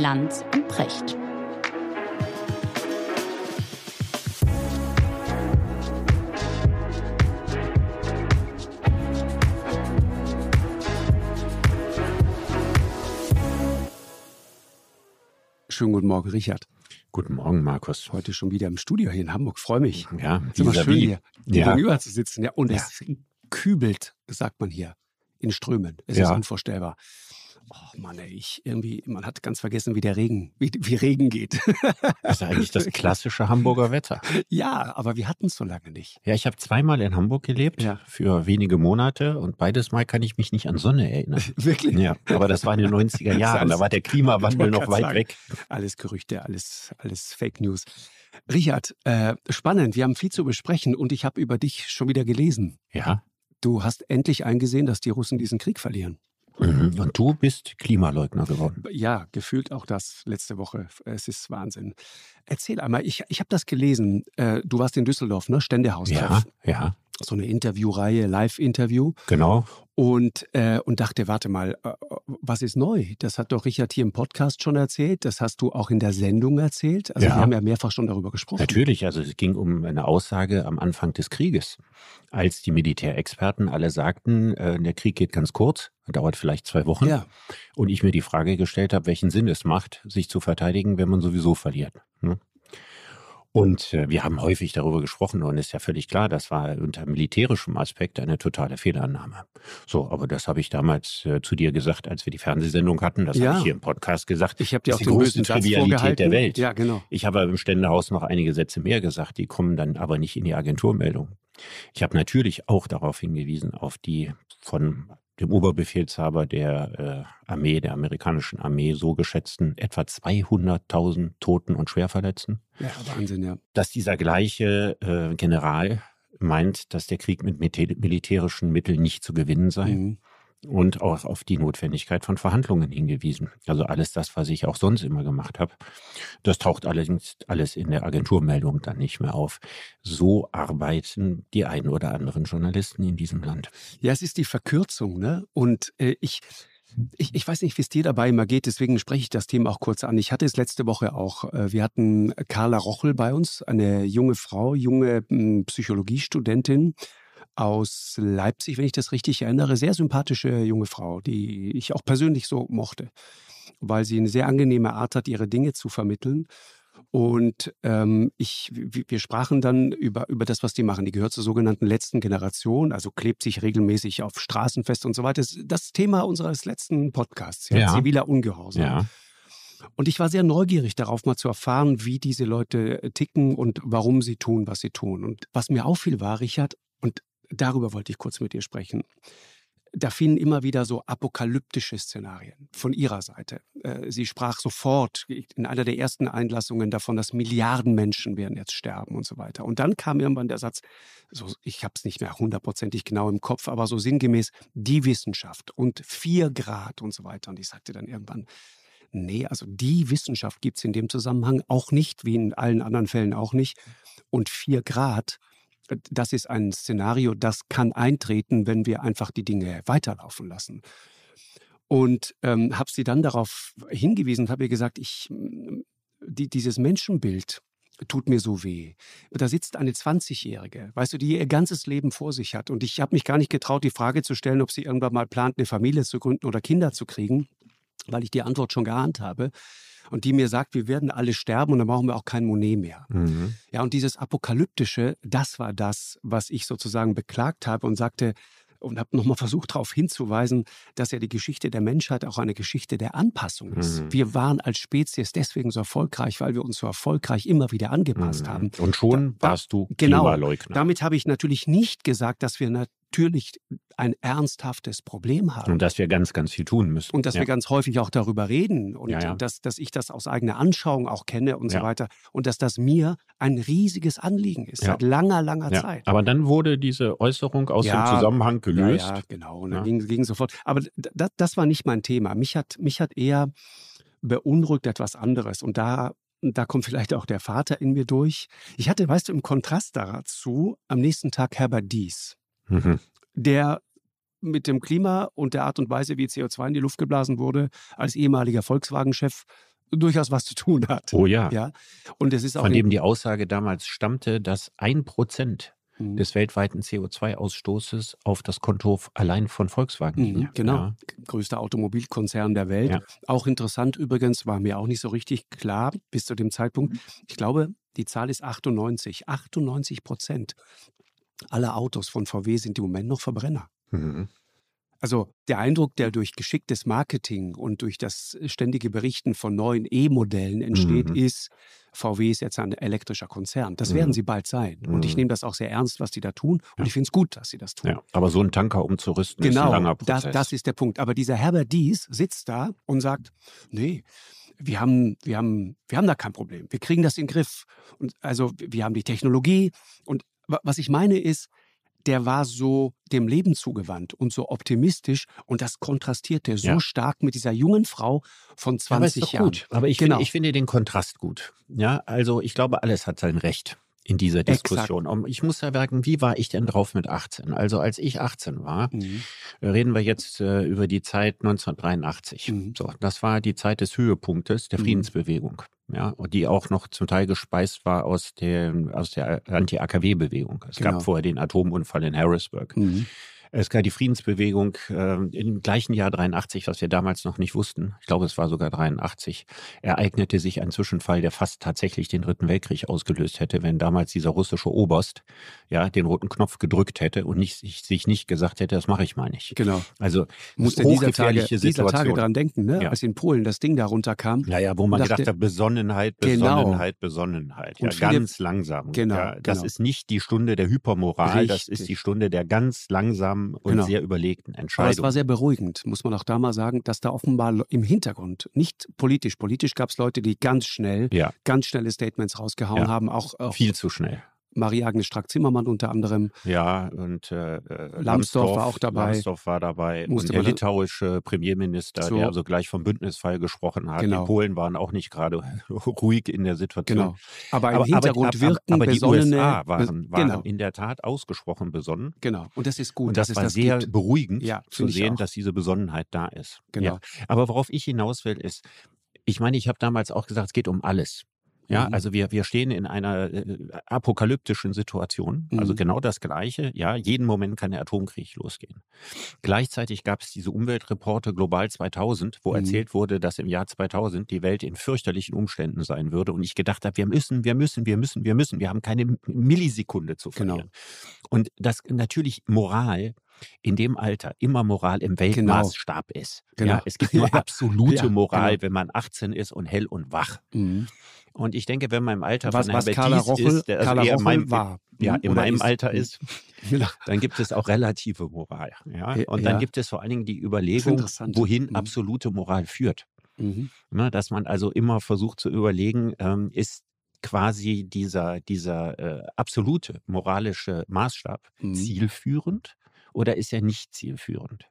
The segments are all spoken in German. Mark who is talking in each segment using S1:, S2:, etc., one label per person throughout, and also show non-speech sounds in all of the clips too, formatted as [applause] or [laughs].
S1: Lanz und Precht.
S2: Schönen guten Morgen, Richard.
S3: Guten Morgen, Markus.
S2: Heute schon wieder im Studio hier in Hamburg. Freue mich.
S3: Ja,
S2: ist immer schön hier
S3: Ja.
S2: gegenüber zu sitzen. Ja, und
S3: Ja.
S2: es kübelt, sagt man hier, in Strömen. Es ist
S3: Ja.
S2: unvorstellbar. Oh Mann, ey, ich irgendwie, man hat ganz vergessen, wie der Regen, wie, wie Regen geht.
S3: Das ist eigentlich das klassische Hamburger Wetter.
S2: ja, aber wir hatten es so lange nicht.
S3: Ja, ich habe zweimal in Hamburg gelebt,
S2: Ja.
S3: für wenige Monate und beides Mal kann ich mich nicht an Sonne erinnern. [laughs]
S2: Wirklich.
S3: Ja, aber das war in den 90er Jahren, da war der Klimawandel noch weit
S2: sagen.
S3: weg.
S2: Alles Gerüchte, alles, alles Fake News. Richard, äh, spannend, wir haben viel zu besprechen und ich habe über dich schon wieder gelesen.
S3: Ja,
S2: Du hast endlich eingesehen, dass die Russen diesen Krieg verlieren.
S3: Mhm. und du bist Klimaleugner geworden.
S2: Ja, gefühlt auch das letzte Woche. Es ist Wahnsinn. Erzähl einmal, ich, ich habe das gelesen. Äh, du warst in Düsseldorf, ne? Ständehaus.
S3: Ja, ja,
S2: So eine Interviewreihe, Live-Interview.
S3: genau.
S2: Und, äh, und dachte, warte mal, äh, was ist neu? Das hat doch Richard hier im Podcast schon erzählt. Das hast du auch in der Sendung erzählt. Also
S3: Ja.
S2: wir haben ja mehrfach schon darüber gesprochen.
S3: Natürlich, also es ging um eine Aussage am Anfang des Krieges, als die Militärexperten alle sagten, äh, der Krieg geht ganz kurz, dauert vielleicht zwei Wochen.
S2: Ja,
S3: Und ich mir die Frage gestellt habe, welchen Sinn es macht, sich zu verteidigen, wenn man sowieso verliert. Ne? Und äh, wir haben häufig darüber gesprochen und ist ja völlig klar, das war unter militärischem Aspekt eine totale Fehlannahme. So, aber das habe ich damals äh, zu dir gesagt, als wir die Fernsehsendung hatten. Das
S2: Ja.
S3: habe ich hier im Podcast gesagt.
S2: ich habe dir
S3: Das
S2: auch
S3: die größte Trivialität der Welt.
S2: Ja, genau.
S3: Ich habe im Ständehaus noch einige Sätze mehr gesagt, die kommen dann aber nicht in die Agenturmeldung. Ich habe natürlich auch darauf hingewiesen, auf die von dem Oberbefehlshaber der äh, Armee, der amerikanischen Armee, so geschätzten etwa 200.000 Toten und Schwerverletzten,
S2: Ja, Wahnsinn, ja.
S3: dass dieser gleiche äh, General meint, dass der Krieg mit mil- militärischen Mitteln nicht zu gewinnen sei
S2: Mhm.
S3: Und auch auf die Notwendigkeit von Verhandlungen hingewiesen. Also alles das, was ich auch sonst immer gemacht habe. Das taucht allerdings alles in der Agenturmeldung dann nicht mehr auf. So arbeiten die einen oder anderen Journalisten in diesem Land.
S2: Ja, es ist die Verkürzung, ne? Und äh, ich, ich, ich weiß nicht, wie es dir dabei immer geht, deswegen spreche ich das Thema auch kurz an. Ich hatte es letzte Woche auch. Äh, wir hatten Carla Rochel bei uns, eine junge Frau, junge m, Psychologiestudentin aus Leipzig, wenn ich das richtig erinnere. Sehr sympathische junge Frau, die ich auch persönlich so mochte, weil sie eine sehr angenehme Art hat, ihre Dinge zu vermitteln. Und ähm, ich, wir sprachen dann über, über das, was die machen. Die gehört zur sogenannten letzten Generation, also klebt sich regelmäßig auf Straßen fest und so weiter. Das, Thema unseres letzten Podcasts, ja,
S3: Ja.
S2: ziviler Ungehorsam.
S3: Ja,
S2: Und ich war sehr neugierig darauf, mal zu erfahren, wie diese Leute ticken und warum sie tun, was sie tun. Und was mir auffiel war, Richard, und darüber wollte ich kurz mit dir sprechen, da fielen immer wieder so apokalyptische Szenarien von ihrer Seite. Äh, Sie sprach sofort in einer der ersten Einlassungen davon, dass Milliarden Menschen werden jetzt sterben und so weiter. Und dann kam irgendwann der Satz, so, ich habe es nicht mehr hundertprozentig genau im Kopf, aber so sinngemäß, die Wissenschaft und vier Grad und so weiter. Und ich sagte dann irgendwann, Nee, also die Wissenschaft gibt es in dem Zusammenhang auch nicht, wie in allen anderen Fällen auch nicht. Und vier Grad, das ist ein Szenario, das kann eintreten, wenn wir einfach die Dinge weiterlaufen lassen. Und ähm, habe sie dann darauf hingewiesen und habe ihr gesagt, ich, mm, die, dieses Menschenbild tut mir so weh. Da sitzt eine 20-Jährige, weißt du, die ihr ganzes Leben vor sich hat. Und ich habe mich gar nicht getraut, die Frage zu stellen, ob sie irgendwann mal plant, eine Familie zu gründen oder Kinder zu kriegen, weil ich die Antwort schon geahnt habe. Und die mir sagt, wir werden alle sterben und dann brauchen wir auch kein Monet mehr.
S3: mhm.
S2: Ja, und dieses Apokalyptische, das war das, was ich sozusagen beklagt habe und sagte und habe nochmal versucht darauf hinzuweisen, dass ja die Geschichte der Menschheit auch eine Geschichte der Anpassung ist.
S3: Mhm.
S2: Wir waren als Spezies deswegen so erfolgreich, weil wir uns so erfolgreich immer wieder angepasst haben.
S3: Mhm. Und schon
S2: da-
S3: warst du
S2: genau.
S3: Klimaleugner.
S2: Damit habe ich natürlich nicht gesagt, dass wir natürlich ein ernsthaftes Problem haben.
S3: und dass wir ganz, ganz viel tun müssen.
S2: Und dass
S3: ja.
S2: wir ganz häufig auch darüber reden und
S3: Ja, ja.
S2: Dass, dass ich das aus eigener Anschauung auch kenne und so weiter. Und dass das mir ein riesiges Anliegen ist, seit langer, langer. Zeit.
S3: Aber dann wurde diese Äußerung aus dem Zusammenhang gelöst.
S2: Ja, genau. Und dann ging, ging sofort. Aber das, das war nicht mein Thema. Mich hat, mich hat eher beunruhigt etwas anderes. Und da, da kommt vielleicht auch der Vater in mir durch. Ich hatte, weißt du, im Kontrast dazu am nächsten Tag Herbert Dies,
S3: Mhm.
S2: der mit dem Klima und der Art und Weise, wie CO2 in die Luft geblasen wurde, als ehemaliger Volkswagen-Chef durchaus was zu tun hat.
S3: Oh ja.
S2: ja? Und es ist auch
S3: Von dem die Aussage damals stammte, dass ein Prozent
S2: Mhm.
S3: des weltweiten CO2-Ausstoßes auf das Konto allein von Volkswagen
S2: Mhm,
S3: ging.
S2: genau.
S3: Ja.
S2: größter Automobilkonzern der Welt.
S3: Ja.
S2: Auch interessant übrigens, war mir auch nicht so richtig klar bis zu dem Zeitpunkt. Ich glaube, die Zahl ist 98. 98 Prozent aller Autos von VW sind im Moment noch Verbrenner.
S3: Mhm.
S2: Also der Eindruck, der durch geschicktes Marketing und durch das ständige Berichten von neuen E-Modellen entsteht,
S3: Mhm.
S2: ist, VW ist jetzt ein elektrischer Konzern. Das
S3: Mhm.
S2: werden sie bald sein. Und ich
S3: Mhm.
S2: nehme das auch sehr ernst, was die da tun. Und
S3: Ja.
S2: ich finde es gut, dass sie das tun.
S3: Ja. Aber so einen Tanker umzurüsten ist ein
S2: Genau,
S3: langer
S2: das,
S3: Prozess.
S2: das ist der Punkt. Aber dieser Herbert Dies sitzt da und sagt, nee, wir haben, wir haben, wir haben da kein Problem. Wir kriegen das in den Griff. Und also wir haben die Technologie. Und was ich meine ist, der war so dem Leben zugewandt und so optimistisch und das kontrastierte so
S3: Ja.
S2: stark mit dieser jungen Frau von
S3: Ja, aber
S2: 20 Jahren.
S3: gut. Aber ich,
S2: Genau.
S3: finde, ich finde den Kontrast gut. Ja, also ich glaube, alles hat sein Recht in dieser
S2: Exakt.
S3: Diskussion. Und ich muss ja sagen, wie war ich denn drauf mit 18? Also als ich 18 war,
S2: Mhm.
S3: reden wir jetzt äh, über die Zeit 1983.
S2: Mhm.
S3: So, das war die Zeit des Höhepunktes der
S2: Mhm.
S3: Friedensbewegung. Ja, und die auch noch zum Teil gespeist war aus der, aus der Anti-AKW-Bewegung. Es
S2: Genau.
S3: gab vorher den Atomunfall in Harrisburg.
S2: Mhm.
S3: Es gab die Friedensbewegung äh, im gleichen Jahr 83, was wir damals noch nicht wussten. Ich glaube, es war sogar 83. Ereignete sich ein Zwischenfall, der fast tatsächlich den Dritten Weltkrieg ausgelöst hätte, wenn damals dieser russische Oberst ja den roten Knopf gedrückt hätte und nicht, sich, sich nicht gesagt hätte, das mache ich mal nicht.
S2: Genau.
S3: Also
S2: Musste dieser Tage,
S3: hochgefährliche
S2: dieser Tage
S3: Situation.
S2: dran denken, ne?
S3: Ja.
S2: als in Polen das Ding da runterkam.
S3: Naja, wo man
S2: dachte-
S3: gedacht hat, Besonnenheit,
S2: Genau.
S3: Besonnenheit, Besonnenheit. Ja,
S2: Und viele-
S3: ganz langsam.
S2: Genau,
S3: ja, das
S2: genau.
S3: ist nicht die Stunde der Hypermoral, das ist
S2: Richtig.
S3: die Stunde der ganz langsamen und
S2: Genau.
S3: sehr überlegten
S2: Aber es
S3: Entscheidung.
S2: war sehr beruhigend, muss man auch da mal sagen, dass da offenbar im Hintergrund, nicht politisch, politisch gab es Leute, die ganz schnell,
S3: ja,
S2: ganz schnelle Statements rausgehauen
S3: Ja.
S2: haben, auch, auch
S3: viel zu schnell.
S2: Marie-Agnes Strack-Zimmermann unter anderem.
S3: Ja, und äh, äh,
S2: Lambsdorff war auch dabei.
S3: Lambsdorff war dabei.
S2: Musste
S3: und der litauische Premierminister,
S2: So.
S3: der also gleich vom Bündnisfall gesprochen hat.
S2: Genau.
S3: Die Polen waren auch nicht gerade [laughs] ruhig in der Situation.
S2: Genau. Aber im
S3: Aber,
S2: Hintergrund
S3: aber,
S2: wirken
S3: aber die
S2: besonnene.
S3: USA waren, waren
S2: genau,
S3: in der Tat ausgesprochen besonnen.
S2: genau. Und das ist gut,
S3: und das, war
S2: es das
S3: sehr
S2: gibt.
S3: beruhigend
S2: Ja,
S3: zu sehen, dass diese Besonnenheit da ist.
S2: Genau.
S3: Ja. Aber worauf ich hinaus will, ist, ich meine, ich habe damals auch gesagt, es geht um alles. Ja,
S2: Mhm.
S3: also wir, wir stehen in einer äh, apokalyptischen Situation. Also
S2: Mhm.
S3: genau das Gleiche. Ja, jeden Moment kann der Atomkrieg losgehen. Gleichzeitig gab es diese Umweltreporte Global 2000, wo
S2: Mhm.
S3: erzählt wurde, dass im Jahr 2000 die Welt in fürchterlichen Umständen sein würde. Und ich gedacht habe, wir müssen, wir müssen, wir müssen, wir müssen. Wir haben keine Millisekunde zu
S2: Genau.
S3: verlieren. Und das natürlich Moral in dem Alter immer Moral im Weltmaßstab ist.
S2: Genau.
S3: Ja, es gibt nur [laughs] absolute
S2: Ja,
S3: Moral,
S2: genau.
S3: wenn man 18 ist und hell und wach.
S2: Mhm.
S3: Und ich denke, wenn man im Alter
S2: Was,
S3: von
S2: was
S3: Herbert
S2: Carla
S3: Dies
S2: Rochel,
S3: ist, der also
S2: Carla
S3: eher in
S2: Rochel
S3: meinem,
S2: war.
S3: ja, in meinem
S2: ist.
S3: Alter ist, [laughs] dann gibt es auch relative Moral. Ja? Und dann
S2: ja.
S3: gibt es vor allen Dingen die Überlegung, wohin
S2: Mhm.
S3: absolute Moral führt.
S2: Mhm.
S3: Ne? Dass man also immer versucht zu überlegen, ähm, ist quasi dieser, dieser äh, absolute moralische Maßstab
S2: Mhm.
S3: zielführend oder ist er nicht zielführend?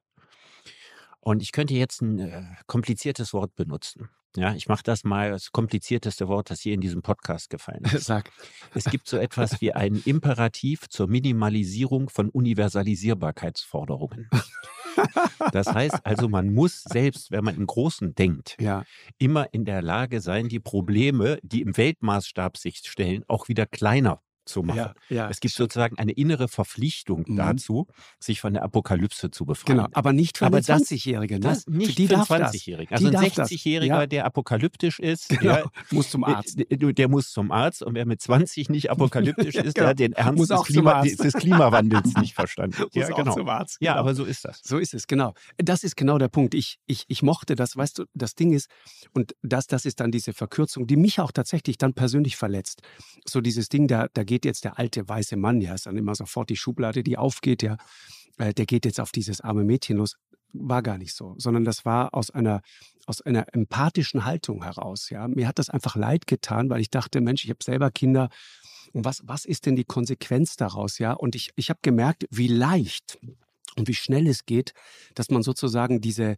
S3: Und ich könnte jetzt ein äh, kompliziertes Wort benutzen. Ja, ich mache das mal das komplizierteste Wort, das hier in diesem Podcast gefallen [laughs] ist.
S2: Sag.
S3: Es gibt so etwas wie einen Imperativ zur Minimalisierung von Universalisierbarkeitsforderungen. Das heißt also, man muss selbst, wenn man im Großen denkt,
S2: Ja,
S3: immer in der Lage sein, die Probleme, die im Weltmaßstab sich stellen, auch wieder kleiner zu machen.
S2: ja, ja.
S3: Es gibt sozusagen eine innere Verpflichtung
S2: Mhm.
S3: dazu, sich von der Apokalypse zu befreien.
S2: Genau, aber nicht für
S3: Aber
S2: einen
S3: das-
S2: 20-Jährigen. Ne?
S3: Nicht
S2: für die
S3: für einen
S2: darf das.
S3: 20-Jährigen. Also
S2: Die
S3: ein
S2: darf das.
S3: 60-Jähriger,
S2: Ja.
S3: der apokalyptisch ist, [laughs]
S2: Genau,
S3: der,
S2: muss zum Arzt.
S3: der, der muss zum Arzt und wer mit 20 nicht [laughs] apokalyptisch ist,
S2: Genau.
S3: der hat den Ernst
S2: Muss
S3: des, Klima, des Klimawandels nicht [laughs] verstanden.
S2: Muss
S3: ja,
S2: auch
S3: genau.
S2: zum Arzt.
S3: Ja,
S2: genau.
S3: aber so ist das.
S2: So ist es, genau. Das ist genau der Punkt. Ich, ich, ich mochte das, weißt du, das Ding ist, und das, das ist dann diese Verkürzung, die mich auch tatsächlich dann persönlich verletzt. So dieses Ding, da, da geht jetzt der alte weiße Mann, ja, ist dann immer sofort die Schublade, die aufgeht, ja, äh, der geht jetzt auf dieses arme Mädchen los. War gar nicht so, sondern das war aus einer, aus einer empathischen Haltung heraus, ja. Mir hat das einfach leid getan, weil ich dachte, Mensch, ich habe selber Kinder, und was, was ist denn die Konsequenz daraus, ja? Und ich, ich habe gemerkt, wie leicht und wie schnell es geht, dass man sozusagen diese,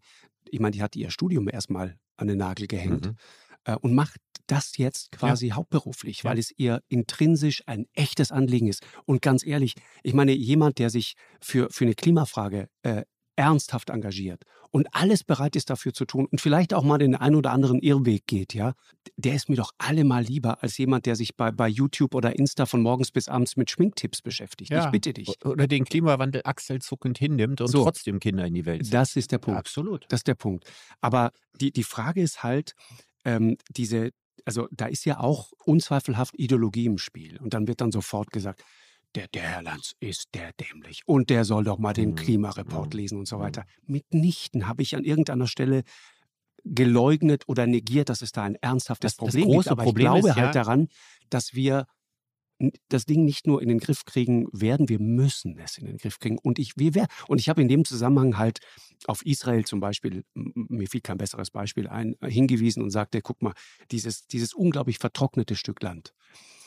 S2: ich meine, die hat ihr Studium erstmal an den Nagel gehängt
S3: Mhm.
S2: Äh, und macht das jetzt quasi hauptberuflich, weil
S3: Ja.
S2: es ihr intrinsisch ein echtes Anliegen ist. Und ganz ehrlich, ich meine, jemand, der sich für, für eine Klimafrage äh, ernsthaft engagiert und alles bereit ist dafür zu tun und vielleicht auch mal den einen oder anderen Irrweg geht, ja, der ist mir doch allemal lieber als jemand, der sich bei, bei YouTube oder Insta von morgens bis abends mit Schminktipps beschäftigt. Ja. Ich bitte dich.
S3: Oder den Klimawandel achselzuckend hinnimmt und so, trotzdem Kinder in die Welt
S2: setzt. Das ist der Punkt.
S3: Absolut.
S2: Das ist der Punkt. Aber die, die Frage ist halt, ähm, diese, also da ist ja auch unzweifelhaft Ideologie im Spiel. Und dann wird dann sofort gesagt, der, der Herr Lanz ist der dämlich und der soll doch mal den mhm. Klimareport lesen und so mhm. weiter. Mitnichten habe ich an irgendeiner Stelle geleugnet oder negiert, dass es da ein ernsthaftes das, Problem das gibt. Aber Problem ich glaube ist, halt ja halt daran, dass wir das Ding nicht nur in den Griff kriegen werden, wir müssen es in den Griff kriegen. Und ich, wir, und ich habe in dem Zusammenhang halt auf Israel zum Beispiel, mir fiel kein besseres Beispiel ein, hingewiesen und sagte, guck mal, dieses, dieses unglaublich vertrocknete Stück Land,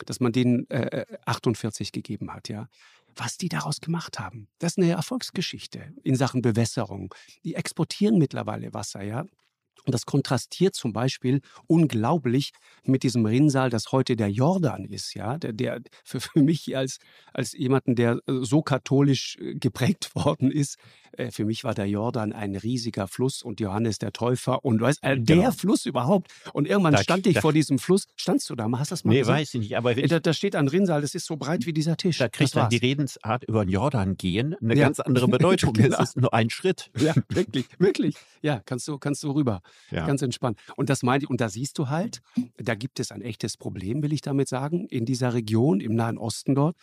S2: das man denen äh, 48 gegeben hat, ja, was die daraus gemacht haben. Das ist eine Erfolgsgeschichte in Sachen Bewässerung. Die exportieren mittlerweile Wasser, ja. Und das kontrastiert zum Beispiel unglaublich mit diesem Rinnsal, das heute der Jordan ist, ja, der, der für, für mich als, als jemanden, der so katholisch äh, geprägt [laughs] worden ist, äh, für mich war der Jordan ein riesiger Fluss und Johannes der Täufer und weißt, äh, der genau. Fluss überhaupt. Und irgendwann da, stand ich da, vor diesem Fluss. Standst du da Hast du das mal
S3: Nee, gesehen? weiß ich nicht. Aber
S2: äh, da, da, steht ein Rinnsal, das ist so breit wie dieser Tisch.
S3: Da kriegt dann die Redensart über den Jordan gehen eine ja. ganz andere Bedeutung. [laughs] genau. Es ist nur ein Schritt.
S2: Ja, [laughs] wirklich, wirklich. Ja, kannst du, kannst du rüber. Ja. Ganz entspannt. Und das meine ich, und da siehst du halt, da gibt es ein echtes Problem, will ich damit sagen, in dieser Region, im Nahen Osten dort.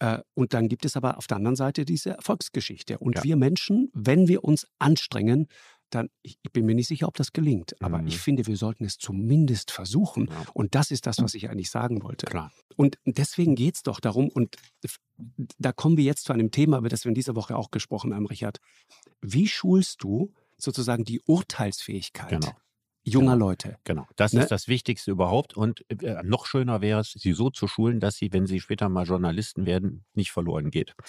S2: Äh, und dann gibt es aber auf der anderen Seite diese Erfolgsgeschichte. Und ja. wir Menschen, wenn wir uns anstrengen, dann, ich bin mir nicht sicher, ob das gelingt, aber mhm. ich finde, wir sollten es zumindest versuchen. Ja. Und das ist das, was ich eigentlich sagen wollte.
S3: Klar.
S2: Und deswegen geht es doch darum, und da kommen wir jetzt zu einem Thema, über das wir in dieser Woche auch gesprochen haben, Richard. Wie schulst du sozusagen die Urteilsfähigkeit
S3: genau
S2: junger
S3: genau.
S2: Leute.
S3: Genau, das ne? ist das Wichtigste überhaupt. Und äh, noch schöner wäre es, sie so zu schulen, dass sie, wenn sie später mal Journalisten werden, nicht verloren geht. [laughs]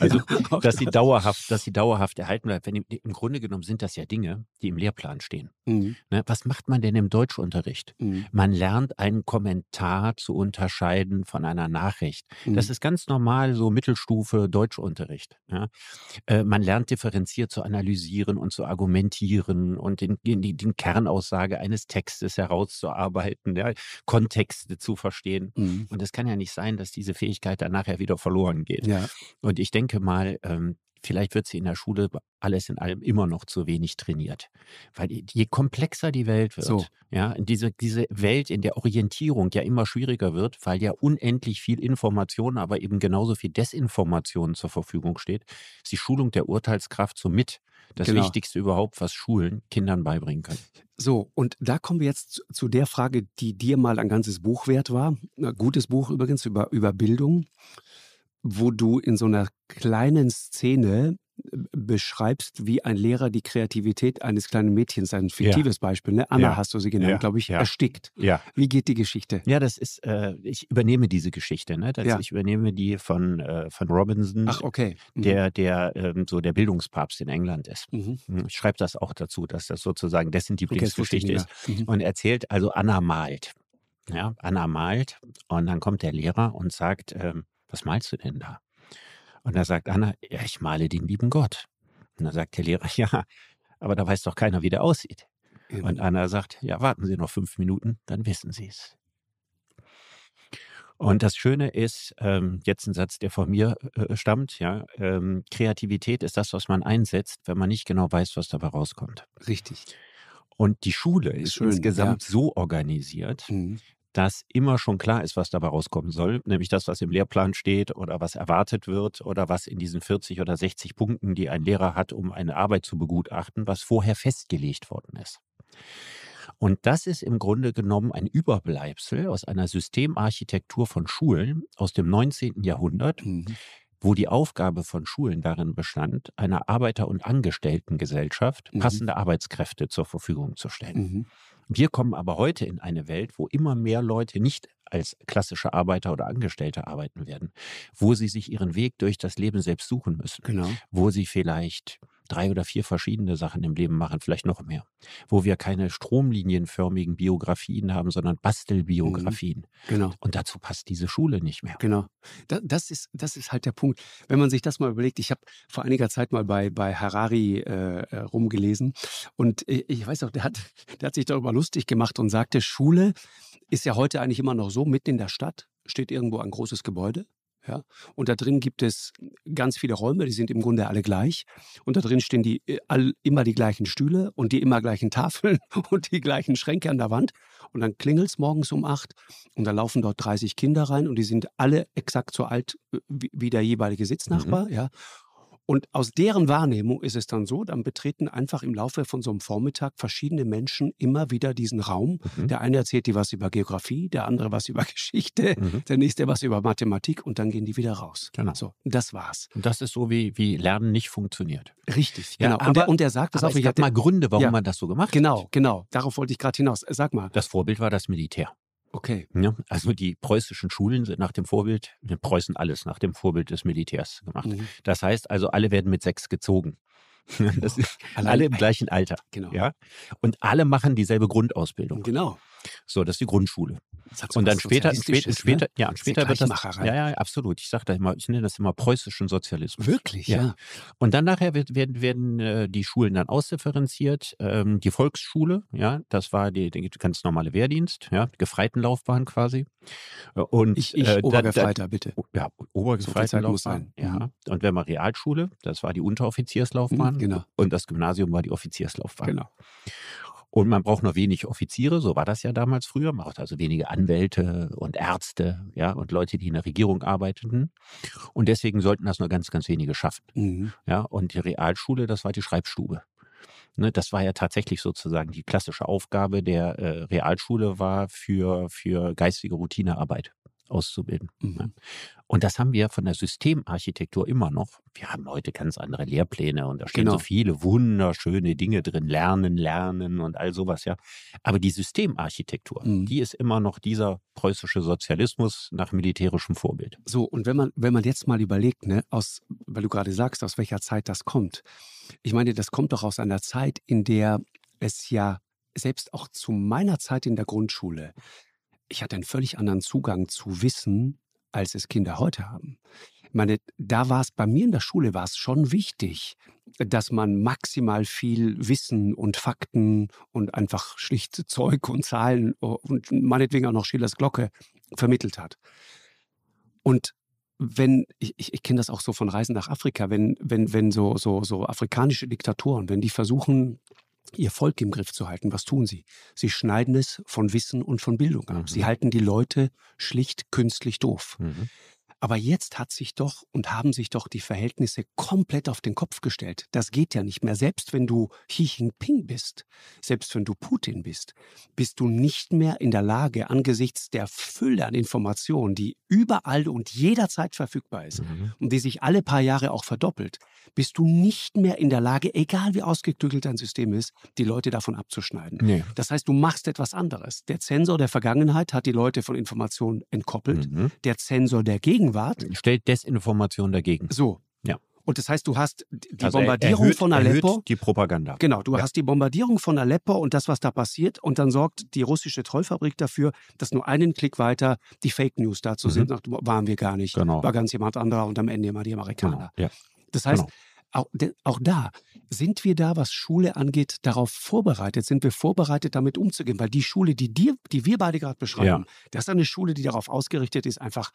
S3: Also, ja, dass sie dauerhaft, dass sie dauerhaft erhalten bleibt. Wenn im, im, Grunde genommen sind das ja Dinge, die im Lehrplan stehen. Mhm. Ne? Was macht man denn im Deutschunterricht? Mhm. Man lernt einen Kommentar zu unterscheiden von einer Nachricht. Mhm. Das ist ganz normal, so Mittelstufe Deutschunterricht. Ja? Äh, man lernt differenziert zu analysieren und zu argumentieren und den, den, den Kern aus Aussage eines Textes herauszuarbeiten, ja, Kontexte zu verstehen. Mhm. Und es kann ja nicht sein, dass diese Fähigkeit dann nachher wieder verloren geht.
S2: Ja.
S3: Und ich denke mal, ähm, vielleicht wird sie in der Schule alles in allem immer noch zu wenig trainiert. Weil je komplexer die Welt wird, so. ja, diese, diese Welt, in der Orientierung ja immer schwieriger wird, weil ja unendlich viel Information, aber eben genauso viel Desinformation zur Verfügung steht, ist die Schulung der Urteilskraft somit das genau. Wichtigste überhaupt, was Schulen Kindern beibringen können.
S2: So, und da kommen wir jetzt zu, der Frage, die dir mal ein ganzes Buch wert war. Ein gutes Buch übrigens über, über Bildung, wo du in so einer kleinen Szene beschreibst, wie ein Lehrer die Kreativität eines kleinen Mädchens, ein fiktives ja. Beispiel, ne? Anna ja. hast du sie genannt, ja. glaube ich, erstickt.
S3: Ja.
S2: Wie geht die Geschichte?
S3: Ja, das ist, äh, ich übernehme diese Geschichte, ne? Das, Ich übernehme die von, äh, von Robinson,
S2: Ach, okay.
S3: Mhm. der, der ähm, so der Bildungspapst in England ist. Mhm. Hm, ich schreibe das auch dazu, dass das sozusagen dessen Lieblingsgeschichte okay, ist. Mhm. Und erzählt, also Anna malt. Ja, Anna malt und dann kommt der Lehrer und sagt, ähm, was malst du denn da? Und da sagt Anna, ja, ich male den lieben Gott. Und dann sagt der Lehrer, [laughs] ja, aber da weiß doch keiner, wie der aussieht. Mhm. Und Anna sagt, ja, warten Sie noch fünf Minuten, dann wissen Sie es. Und das Schöne ist, ähm, jetzt ein Satz, der von mir äh, stammt, ja, ähm, Kreativität ist das, was man einsetzt, wenn man nicht genau weiß, was dabei rauskommt.
S2: Richtig.
S3: Und die Schule ist Schön, insgesamt ja. so organisiert, mhm dass immer schon klar ist, was dabei rauskommen soll, nämlich das, was im Lehrplan steht oder was erwartet wird oder was in diesen 40 oder 60 Punkten, die ein Lehrer hat, um eine Arbeit zu begutachten, was vorher festgelegt worden ist. Und das ist im Grunde genommen ein Überbleibsel aus einer Systemarchitektur von Schulen aus dem 19. Jahrhundert, mhm. wo die Aufgabe von Schulen darin bestand, einer Arbeiter- und Angestelltengesellschaft mhm. passende Arbeitskräfte zur Verfügung zu stellen. Mhm. Wir kommen aber heute in eine Welt, wo immer mehr Leute nicht als klassische Arbeiter oder Angestellte arbeiten werden, wo sie sich ihren Weg durch das Leben selbst suchen müssen,
S2: genau.
S3: wo sie vielleicht drei oder vier verschiedene Sachen im Leben machen, vielleicht noch mehr. Wo wir keine stromlinienförmigen Biografien haben, sondern Bastelbiografien.
S2: Mhm. Genau.
S3: Und dazu passt diese Schule nicht mehr.
S2: Genau. Da, das, ist, das ist halt der Punkt. Wenn man sich das mal überlegt, ich habe vor einiger Zeit mal bei, bei Harari äh, äh rumgelesen und ich weiß auch, der hat, der hat sich darüber lustig gemacht und sagte, Schule ist ja heute eigentlich immer noch so, mitten in der Stadt steht irgendwo ein großes Gebäude ja? Und da drin gibt es ganz viele Räume, die sind im Grunde alle gleich. Und da drin stehen die äh, all, immer die gleichen Stühle und die immer gleichen Tafeln [laughs] und die gleichen Schränke an der Wand. Und dann klingelt es morgens um acht und da laufen dort 30 Kinder rein und die sind alle exakt so alt äh, wie, wie der jeweilige Sitznachbar. Mhm. Ja? Und aus deren Wahrnehmung ist es dann so, dann betreten einfach im Laufe von so einem Vormittag verschiedene Menschen immer wieder diesen Raum. Mhm. Der eine erzählt dir was über Geografie, der andere was über [laughs] Geschichte, mhm. der nächste was über Mathematik und dann gehen die wieder raus.
S3: Genau.
S2: So, das war's.
S3: Und das ist so, wie, wie Lernen nicht funktioniert.
S2: Richtig,
S3: ja,
S2: genau.
S3: Aber, und,
S2: der, und er sagt
S3: das auch. Ich habe mal Gründe, warum ja, man das so gemacht
S2: genau, hat. Genau, genau. Darauf wollte ich gerade hinaus. Sag mal.
S3: Das Vorbild war das Militär.
S2: Okay.
S3: Ja, also die preußischen Schulen sind nach dem Vorbild, in Preußen alles nach dem Vorbild des Militärs gemacht. Mhm. Das heißt also, alle werden mit sechs gezogen. Das ist alle im gleichen Alter.
S2: Genau.
S3: Ja? Und alle machen dieselbe Grundausbildung.
S2: Genau.
S3: So, das ist die Grundschule. Und dann später, später, später, ne? ja, später wird das, ja, ja, absolut. Ich sage da immer, ich nenne das immer preußischen Sozialismus.
S2: Wirklich, ja. ja.
S3: Und dann nachher wird, werden, werden äh, die Schulen dann ausdifferenziert. Ähm, die Volksschule, ja, das war die, die ganz normale Wehrdienst, ja, Gefreitenlaufbahn quasi.
S2: Äh, und ich, ich äh, Obergefreiter, da, bitte.
S3: Ja, Obergefreitenlaufbahn, so ja. Und wenn man Realschule, das war die Unteroffizierslaufbahn.
S2: Mhm, genau.
S3: Und das Gymnasium war die Offizierslaufbahn.
S2: Genau.
S3: Und man braucht nur wenig Offiziere, so war das ja damals früher. Man braucht also wenige Anwälte und Ärzte, ja, und Leute, die in der Regierung arbeiteten. Und deswegen sollten das nur ganz, ganz wenige schaffen. Mhm. Ja, und die Realschule, das war die Schreibstube. Ne, das war ja tatsächlich sozusagen die klassische Aufgabe der äh, Realschule war für, für geistige Routinearbeit auszubilden. Mhm. Und das haben wir von der Systemarchitektur immer noch. Wir haben heute ganz andere Lehrpläne und da stehen genau. so viele wunderschöne Dinge drin, lernen, lernen und all sowas, ja. Aber die Systemarchitektur, mhm. die ist immer noch dieser preußische Sozialismus nach militärischem Vorbild.
S2: So, und wenn man, wenn man jetzt mal überlegt, ne, aus, weil du gerade sagst, aus welcher Zeit das kommt. Ich meine, das kommt doch aus einer Zeit, in der es ja selbst auch zu meiner Zeit in der Grundschule ich hatte einen völlig anderen Zugang zu Wissen, als es Kinder heute haben. Ich meine, da war es bei mir in der Schule war es schon wichtig, dass man maximal viel Wissen und Fakten und einfach schlicht Zeug und Zahlen und meinetwegen auch noch Schillers Glocke vermittelt hat. Und wenn, ich, ich kenne das auch so von Reisen nach Afrika, wenn, wenn, wenn so, so, so afrikanische Diktatoren, wenn die versuchen, ihr Volk im Griff zu halten. Was tun sie? Sie schneiden es von Wissen und von Bildung ab. Mhm. Sie halten die Leute schlicht künstlich doof. Mhm. Aber jetzt hat sich doch und haben sich doch die Verhältnisse komplett auf den Kopf gestellt. Das geht ja nicht mehr. Selbst wenn du Xi Jinping bist, selbst wenn du Putin bist, bist du nicht mehr in der Lage, angesichts der Fülle an Informationen, die überall und jederzeit verfügbar ist mhm. und die sich alle paar Jahre auch verdoppelt, bist du nicht mehr in der Lage, egal wie ausgeklügelt dein System ist, die Leute davon abzuschneiden. Nee. Das heißt, du machst etwas anderes. Der Zensor der Vergangenheit hat die Leute von Informationen entkoppelt. Mhm. Der Zensor der Gegenwart Gegenwart.
S3: Stellt Desinformation dagegen.
S2: So.
S3: Ja.
S2: Und das heißt, du hast die also Bombardierung erhöht, von Aleppo.
S3: die Propaganda.
S2: Genau, du ja. hast die Bombardierung von Aleppo und das, was da passiert. Und dann sorgt die russische Trollfabrik dafür, dass nur einen Klick weiter die Fake News dazu mhm. sind. Ach, waren wir gar nicht.
S3: Genau.
S2: War ganz jemand anderer und am Ende immer die Amerikaner.
S3: Genau. Ja.
S2: Das heißt, genau. auch, auch da sind wir da, was Schule angeht, darauf vorbereitet? Sind wir vorbereitet, damit umzugehen? Weil die Schule, die, dir, die wir beide gerade beschreiben, ja. das ist eine Schule, die darauf ausgerichtet ist, einfach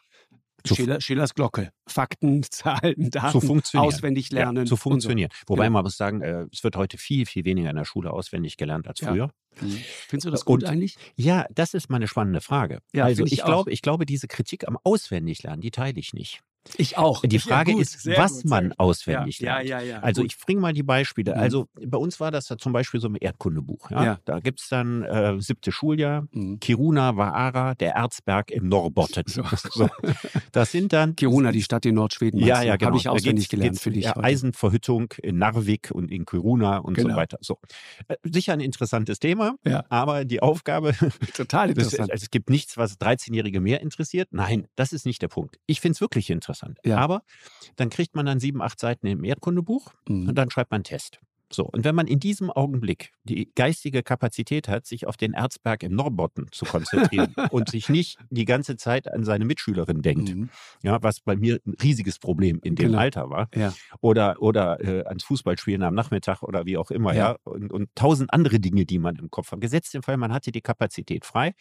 S2: Schiller, Schillers Glocke. Fakten, [laughs] Zahlen, Daten, auswendig lernen. Ja,
S3: zu funktionieren. So. Wobei genau. man muss sagen, äh, es wird heute viel, viel weniger in der Schule auswendig gelernt als früher.
S2: Ja. Mhm. Findest du das gut Und, eigentlich?
S3: Ja, das ist mal eine spannende Frage. Ja, also ich, ich glaube, ich glaube, diese Kritik am Auswendiglernen, die teile ich nicht.
S2: Ich auch.
S3: Die Frage ja, ist, was gut, man auswendig
S2: ja,
S3: lernt.
S2: Ja, ja, ja,
S3: also gut. ich bringe mal die Beispiele. Mhm. Also bei uns war das da zum Beispiel so ein Erdkundebuch. Ja? ja. Da gibt es dann äh, siebte Schuljahr, mhm. Kiruna Vaara, der Erzberg im Norbotten. [laughs] So. [laughs] so. Das sind dann...
S2: Kiruna, die Stadt in Nordschweden.
S3: Ja, ja, genau.
S2: Habe ich auswendig gelernt für dich. Ja,
S3: Eisenverhüttung in Narvik und in Kiruna und genau. so weiter. So. Äh, sicher ein interessantes Thema, aber die Aufgabe... [laughs]
S2: Total interessant.
S3: Das, es gibt nichts, was 13-Jährige mehr interessiert. Nein, das ist nicht der Punkt. Ich finde es wirklich interessant interessant.
S2: Ja.
S3: Aber dann kriegt man dann sieben, acht Seiten im Erdkundebuch
S2: Mhm.
S3: und dann schreibt man einen Test. So, und wenn man in diesem Augenblick die geistige Kapazität hat, sich auf den Erzberg im Norbotten zu konzentrieren [laughs] und sich nicht die ganze Zeit an seine Mitschülerin denkt,
S2: Mhm.
S3: ja, was bei mir ein riesiges Problem in dem
S2: Genau.
S3: Alter war,
S2: Ja.
S3: oder, oder äh, ans Fußballspielen am Nachmittag oder wie auch immer, ja,
S2: Ja.
S3: Und, und tausend andere Dinge, die man im Kopf hat. Gesetzt im Fall, man hatte die Kapazität frei,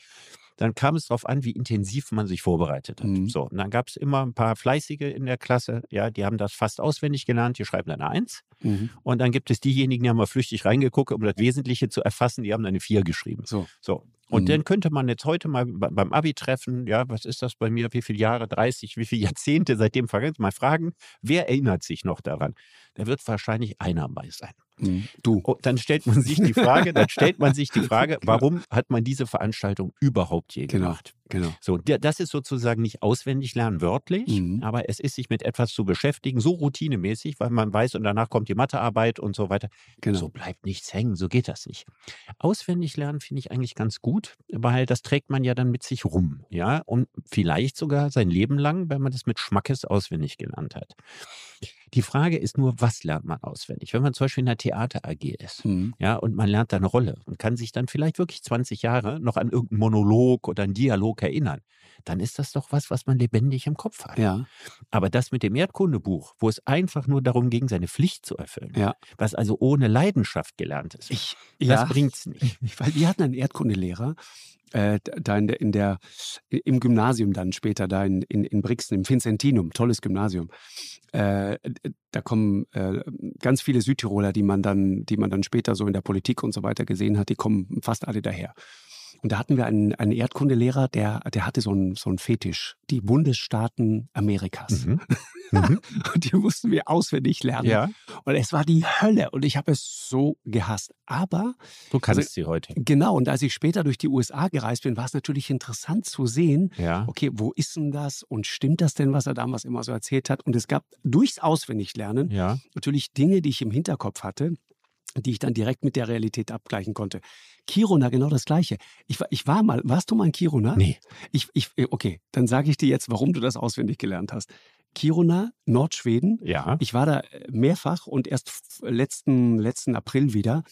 S3: dann kam es darauf an, wie intensiv man sich vorbereitet hat.
S2: Mhm.
S3: So, und dann gab es immer ein paar Fleißige in der Klasse, ja, die haben das fast auswendig gelernt, die schreiben dann eine Eins.
S2: Mhm.
S3: Und dann gibt es diejenigen, die haben mal flüchtig reingeguckt, um das Wesentliche zu erfassen, die haben dann eine Vier geschrieben.
S2: So.
S3: So. Und
S2: Mhm.
S3: dann könnte man jetzt heute mal be- beim Abi treffen, ja, was ist das bei mir, wie viele Jahre, 30, wie viele [laughs] Jahrzehnte seitdem vergangen, mal fragen, wer erinnert sich noch daran? Da wird wahrscheinlich einer bei sein.
S2: Mhm. Du.
S3: Und dann stellt man sich die Frage, dann stellt man sich die [laughs] Frage, warum hat man diese Veranstaltung überhaupt je
S2: Genau.
S3: gemacht?
S2: Genau.
S3: So, das ist sozusagen nicht auswendig lernen wörtlich,
S2: Mhm.
S3: aber es ist sich mit etwas zu beschäftigen, so routinemäßig, weil man weiß und danach kommt die Mathearbeit und so weiter.
S2: Genau.
S3: So bleibt nichts hängen, so geht das nicht. Auswendig lernen finde ich eigentlich ganz gut, weil das trägt man ja dann mit sich rum, ja, und vielleicht sogar sein Leben lang, wenn man das mit Schmackes auswendig gelernt hat. Die Frage ist nur, was lernt man auswendig? Wenn man zum Beispiel in einer Theater AG ist,
S2: Mhm.
S3: ja, und man lernt da eine Rolle und kann sich dann vielleicht wirklich 20 Jahre noch an irgendeinen Monolog oder einen Dialog erinnern, dann ist das doch was, was man lebendig im Kopf hat.
S2: Ja.
S3: Aber das mit dem Erdkundebuch, wo es einfach nur darum ging, seine Pflicht zu erfüllen,
S2: Ja.
S3: was also ohne Leidenschaft gelernt ist,
S2: Ich,
S3: das
S2: ja.
S3: bringt's nicht. [laughs]
S2: Weil wir hatten einen Erdkundelehrer, äh, da in der, in der, im Gymnasium dann später, da in, in, in Brixen, im Vincentinum, tolles Gymnasium. Äh, da kommen äh, ganz viele Südtiroler, die man dann, die man dann später so in der Politik und so weiter gesehen hat, die kommen fast alle daher. Und da hatten wir einen, einen Erdkundelehrer, der, der hatte so einen, so einen Fetisch. Die Bundesstaaten Amerikas.
S3: Mhm. [laughs] Mhm.
S2: Und die mussten wir auswendig lernen.
S3: Ja,
S2: Und es war die Hölle. Und ich habe es so gehasst. Aber
S3: du kannst
S2: Also-
S3: sie heute.
S2: Genau, und als ich später durch die USA gereist bin, war es natürlich interessant zu sehen,
S3: Ja.
S2: okay, wo ist denn das und stimmt das denn, was er damals immer so erzählt hat? Und es gab durchs Auswendiglernen
S3: Ja.
S2: natürlich Dinge, die ich im Hinterkopf hatte, die ich dann direkt mit der Realität abgleichen konnte. Kiruna, genau das Gleiche. Ich, war- ich war mal, warst du mal in Kiruna?
S3: Nee.
S2: Ich, ich, okay, dann sage ich dir jetzt, warum du das auswendig gelernt hast. Kiruna, Nordschweden,
S3: Ja.
S2: ich war da äh, mehrfach und erst letzten, letzten April wieder.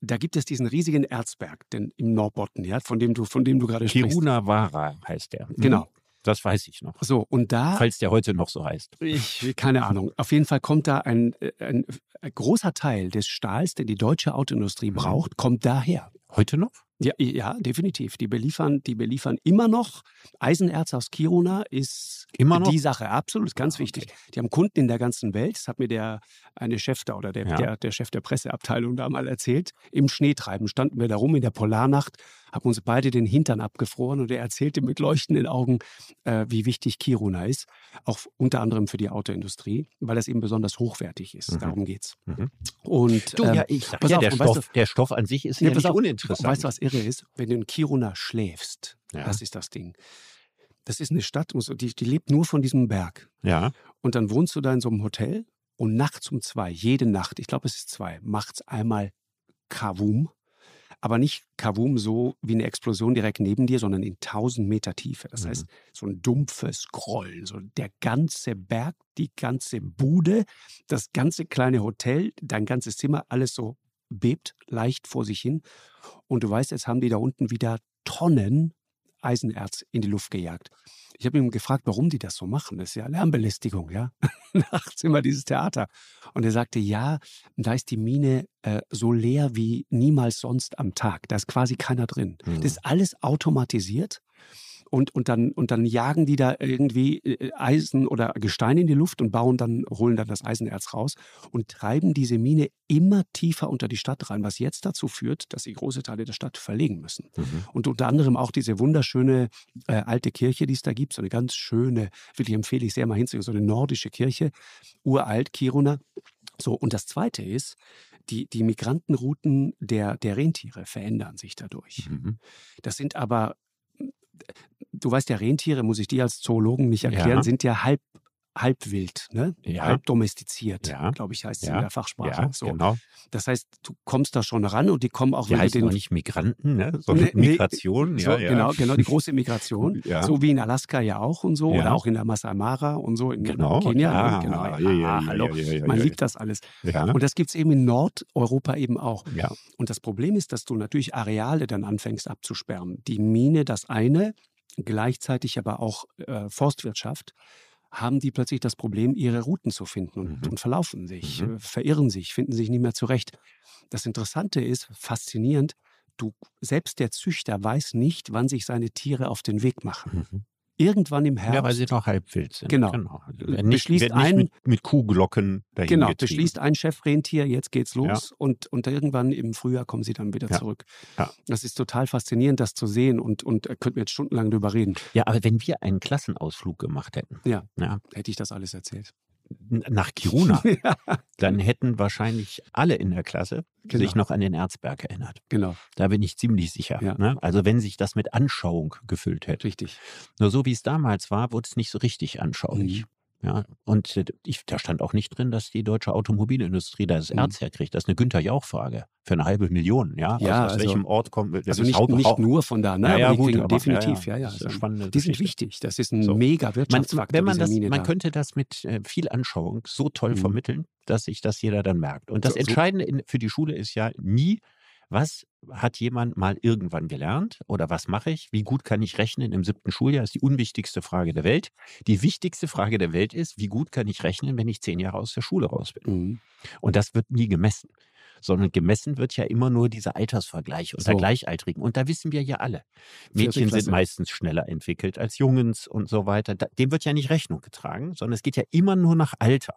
S2: Da gibt es diesen riesigen Erzberg den, im Norbotten, ja, von dem du, von dem du gerade sprichst.
S3: Kirunavara heißt der. Mhm.
S2: Genau.
S3: Das weiß ich noch.
S2: So, und da,
S3: Falls der heute noch so heißt.
S2: ich, keine Ahnung, auf jeden Fall kommt da ein, äh, ein, ein großer Teil des Stahls, den die deutsche Autoindustrie
S3: Mhm.
S2: braucht, kommt daher.
S3: Heute noch?
S2: Ja, ja, definitiv. Die beliefern, die beliefern immer noch. Eisenerz aus Kiruna ist
S3: Immer noch?
S2: die Sache, absolut, ganz
S3: Ah, okay.
S2: wichtig. Die haben Kunden in der ganzen Welt. Das hat mir der eine Chef da oder der,
S3: Ja.
S2: der, der Chef der Presseabteilung da mal erzählt. Im Schneetreiben standen wir da rum in der Polarnacht, haben uns beide den Hintern abgefroren und er erzählte mit leuchtenden Augen, äh, wie wichtig Kiruna ist. Auch unter anderem für die Autoindustrie, weil das eben besonders hochwertig ist.
S3: Mhm.
S2: Darum geht's.
S3: Mhm.
S2: Und
S3: Du,
S2: ähm,
S3: ja, ich sag ja,
S2: auf,
S3: der
S2: weißt
S3: Stoff, der Stoff an sich ist ja
S2: pass
S3: nicht
S2: auf,
S3: uninteressant.
S2: Weißt du, was irre ist? Wenn du in Kiruna schläfst,
S3: Ja.
S2: das ist das Ding. Das ist eine Stadt, die, die lebt nur von diesem Berg.
S3: Ja.
S2: Und dann wohnst du da in so einem Hotel und nachts um zwei, jede Nacht, ich glaube es ist zwei, macht's einmal Kavum. Aber nicht Kavum so wie eine Explosion direkt neben dir, sondern in 1000 Meter Tiefe. Das
S3: Mhm.
S2: heißt, so ein dumpfes Grollen. So der ganze Berg, die ganze Bude, das ganze kleine Hotel, dein ganzes Zimmer, alles so bebt leicht vor sich hin. Und du weißt, jetzt haben die da unten wieder Tonnen Eisenerz in die Luft gejagt. Ich habe ihn gefragt, warum die das so machen. Das ist ja Lärmbelästigung, ja. [laughs] Nachts immer dieses Theater. Und er sagte, ja, da ist die Mine äh, so leer wie niemals sonst am Tag. Da ist quasi keiner drin.
S3: Mhm.
S2: Das ist alles automatisiert. Und, und, dann, und dann jagen die da irgendwie äh, Eisen oder Gestein in die Luft und bauen dann, holen dann das Eisenerz raus und treiben diese Mine immer tiefer unter die Stadt rein, was jetzt dazu führt, dass sie große Teile der Stadt verlegen müssen.
S3: Mhm.
S2: Und unter anderem auch diese wunderschöne äh, alte Kirche, die es da gibt, so eine ganz schöne, wirklich empfehle ich sehr mal hinzugehen, so eine nordische Kirche, uralt, Kiruna. So, und das Zweite ist, die, die Migrantenrouten der, der Rentiere verändern sich dadurch.
S3: Mhm.
S2: Das sind aber, du weißt ja, Rentiere, muss ich dir als Zoologen nicht erklären,
S3: Ja.
S2: sind ja halb halb wild, ne?
S3: Ja.
S2: halb domestiziert,
S3: Ja.
S2: glaube ich, heißt es
S3: Ja.
S2: in der Fachsprache.
S3: Ja,
S2: so.
S3: genau.
S2: Das heißt, du kommst da schon ran und die kommen auch,
S3: Die heißen auch nicht Migranten, ne? sondern
S2: Nee, nee,
S3: Migration.
S2: so,
S3: ja, ja.
S2: Genau, genau, die große [laughs] Migration. So wie in Alaska ja auch und so. Oder auch in der Masai Mara und so in
S3: Genau.
S2: Kenia. Ne? genau.
S3: ja, ja, ja,
S2: Ah, hallo.
S3: ja, ja, ja,
S2: Man liebt das alles. Und das gibt es eben in Nordeuropa eben auch. Und das Problem ist, dass du natürlich Areale dann anfängst abzusperren. Die Mine, das eine, gleichzeitig aber auch äh, Forstwirtschaft, haben die plötzlich das Problem, ihre Routen zu finden und,
S3: Mhm.
S2: und verlaufen sich,
S3: Mhm.
S2: äh, verirren sich, finden sich nicht mehr zurecht. Das Interessante ist, faszinierend, du, selbst der Züchter weiß nicht, wann sich seine Tiere auf den Weg machen.
S3: Mhm.
S2: Irgendwann im Herbst.
S3: Ja, weil sie noch halb wild sind.
S2: Genau.
S3: Also werden nicht,
S2: Beschließt ein-
S3: mit, mit Kuhglocken dahin
S2: Genau,
S3: getrieben.
S2: beschließt ein Chefrentier, jetzt geht's
S3: Ja.
S2: los und, und irgendwann im Frühjahr kommen sie dann wieder
S3: Ja.
S2: zurück.
S3: Ja.
S2: Das ist total faszinierend, das zu sehen und, und äh, könnten wir jetzt stundenlang drüber reden.
S3: Ja, aber wenn wir einen Klassenausflug gemacht hätten,
S2: Ja.
S3: ja,
S2: Hätte ich das alles erzählt.
S3: Nach Kiruna, [laughs]
S2: ja,
S3: dann hätten wahrscheinlich alle in der Klasse
S2: Genau.
S3: sich noch an den Erzberg erinnert.
S2: genau,
S3: Da bin ich ziemlich sicher.
S2: Ja.
S3: Ne? Also wenn sich das mit Anschauung gefüllt hätte.
S2: richtig.
S3: Nur so wie es damals war, wurde es nicht so richtig anschaulich.
S2: Mhm.
S3: Ja, und äh, ich, da stand auch nicht drin, dass die deutsche Automobilindustrie da das
S2: Mhm.
S3: Erz herkriegt. Das ist eine Günther Jauch-Frage. Für eine halbe Million, ja.
S2: Ja,
S3: aus, aus
S2: also-
S3: welchem Ort kommt das
S2: Also nicht,
S3: Haupt-
S2: nicht nur von da, ne?
S3: Ja, ja,
S2: aber
S3: gut, aber-
S2: definitiv,
S3: ja,
S2: ja,
S3: ja,
S2: ja.
S3: das ist eine
S2: Also,
S3: spannende
S2: die sind wichtig. Das ist ein
S3: So.
S2: mega
S3: Man,
S2: Wirtschaftsfaktor,
S3: wenn man das, man
S2: da.
S3: könnte das mit äh, viel Anschauung so toll
S2: Mhm.
S3: vermitteln, dass sich das jeder dann merkt. Und das
S2: so-
S3: Entscheidende in, für die Schule ist ja nie, was hat jemand mal irgendwann gelernt oder was mache ich? Wie gut kann ich rechnen im siebten Schuljahr? ist die unwichtigste Frage der Welt. Die wichtigste Frage der Welt ist, wie gut kann ich rechnen, wenn ich zehn Jahre aus der Schule raus bin?
S2: Mhm.
S3: Und das wird nie gemessen. Sondern gemessen wird ja immer nur dieser Altersvergleich unter
S2: So.
S3: Gleichaltrigen. Und da wissen wir ja alle. Mädchen sind meistens schneller entwickelt als Jungens und so weiter. Dem wird ja nicht Rechnung getragen, sondern es geht ja immer nur nach Alter.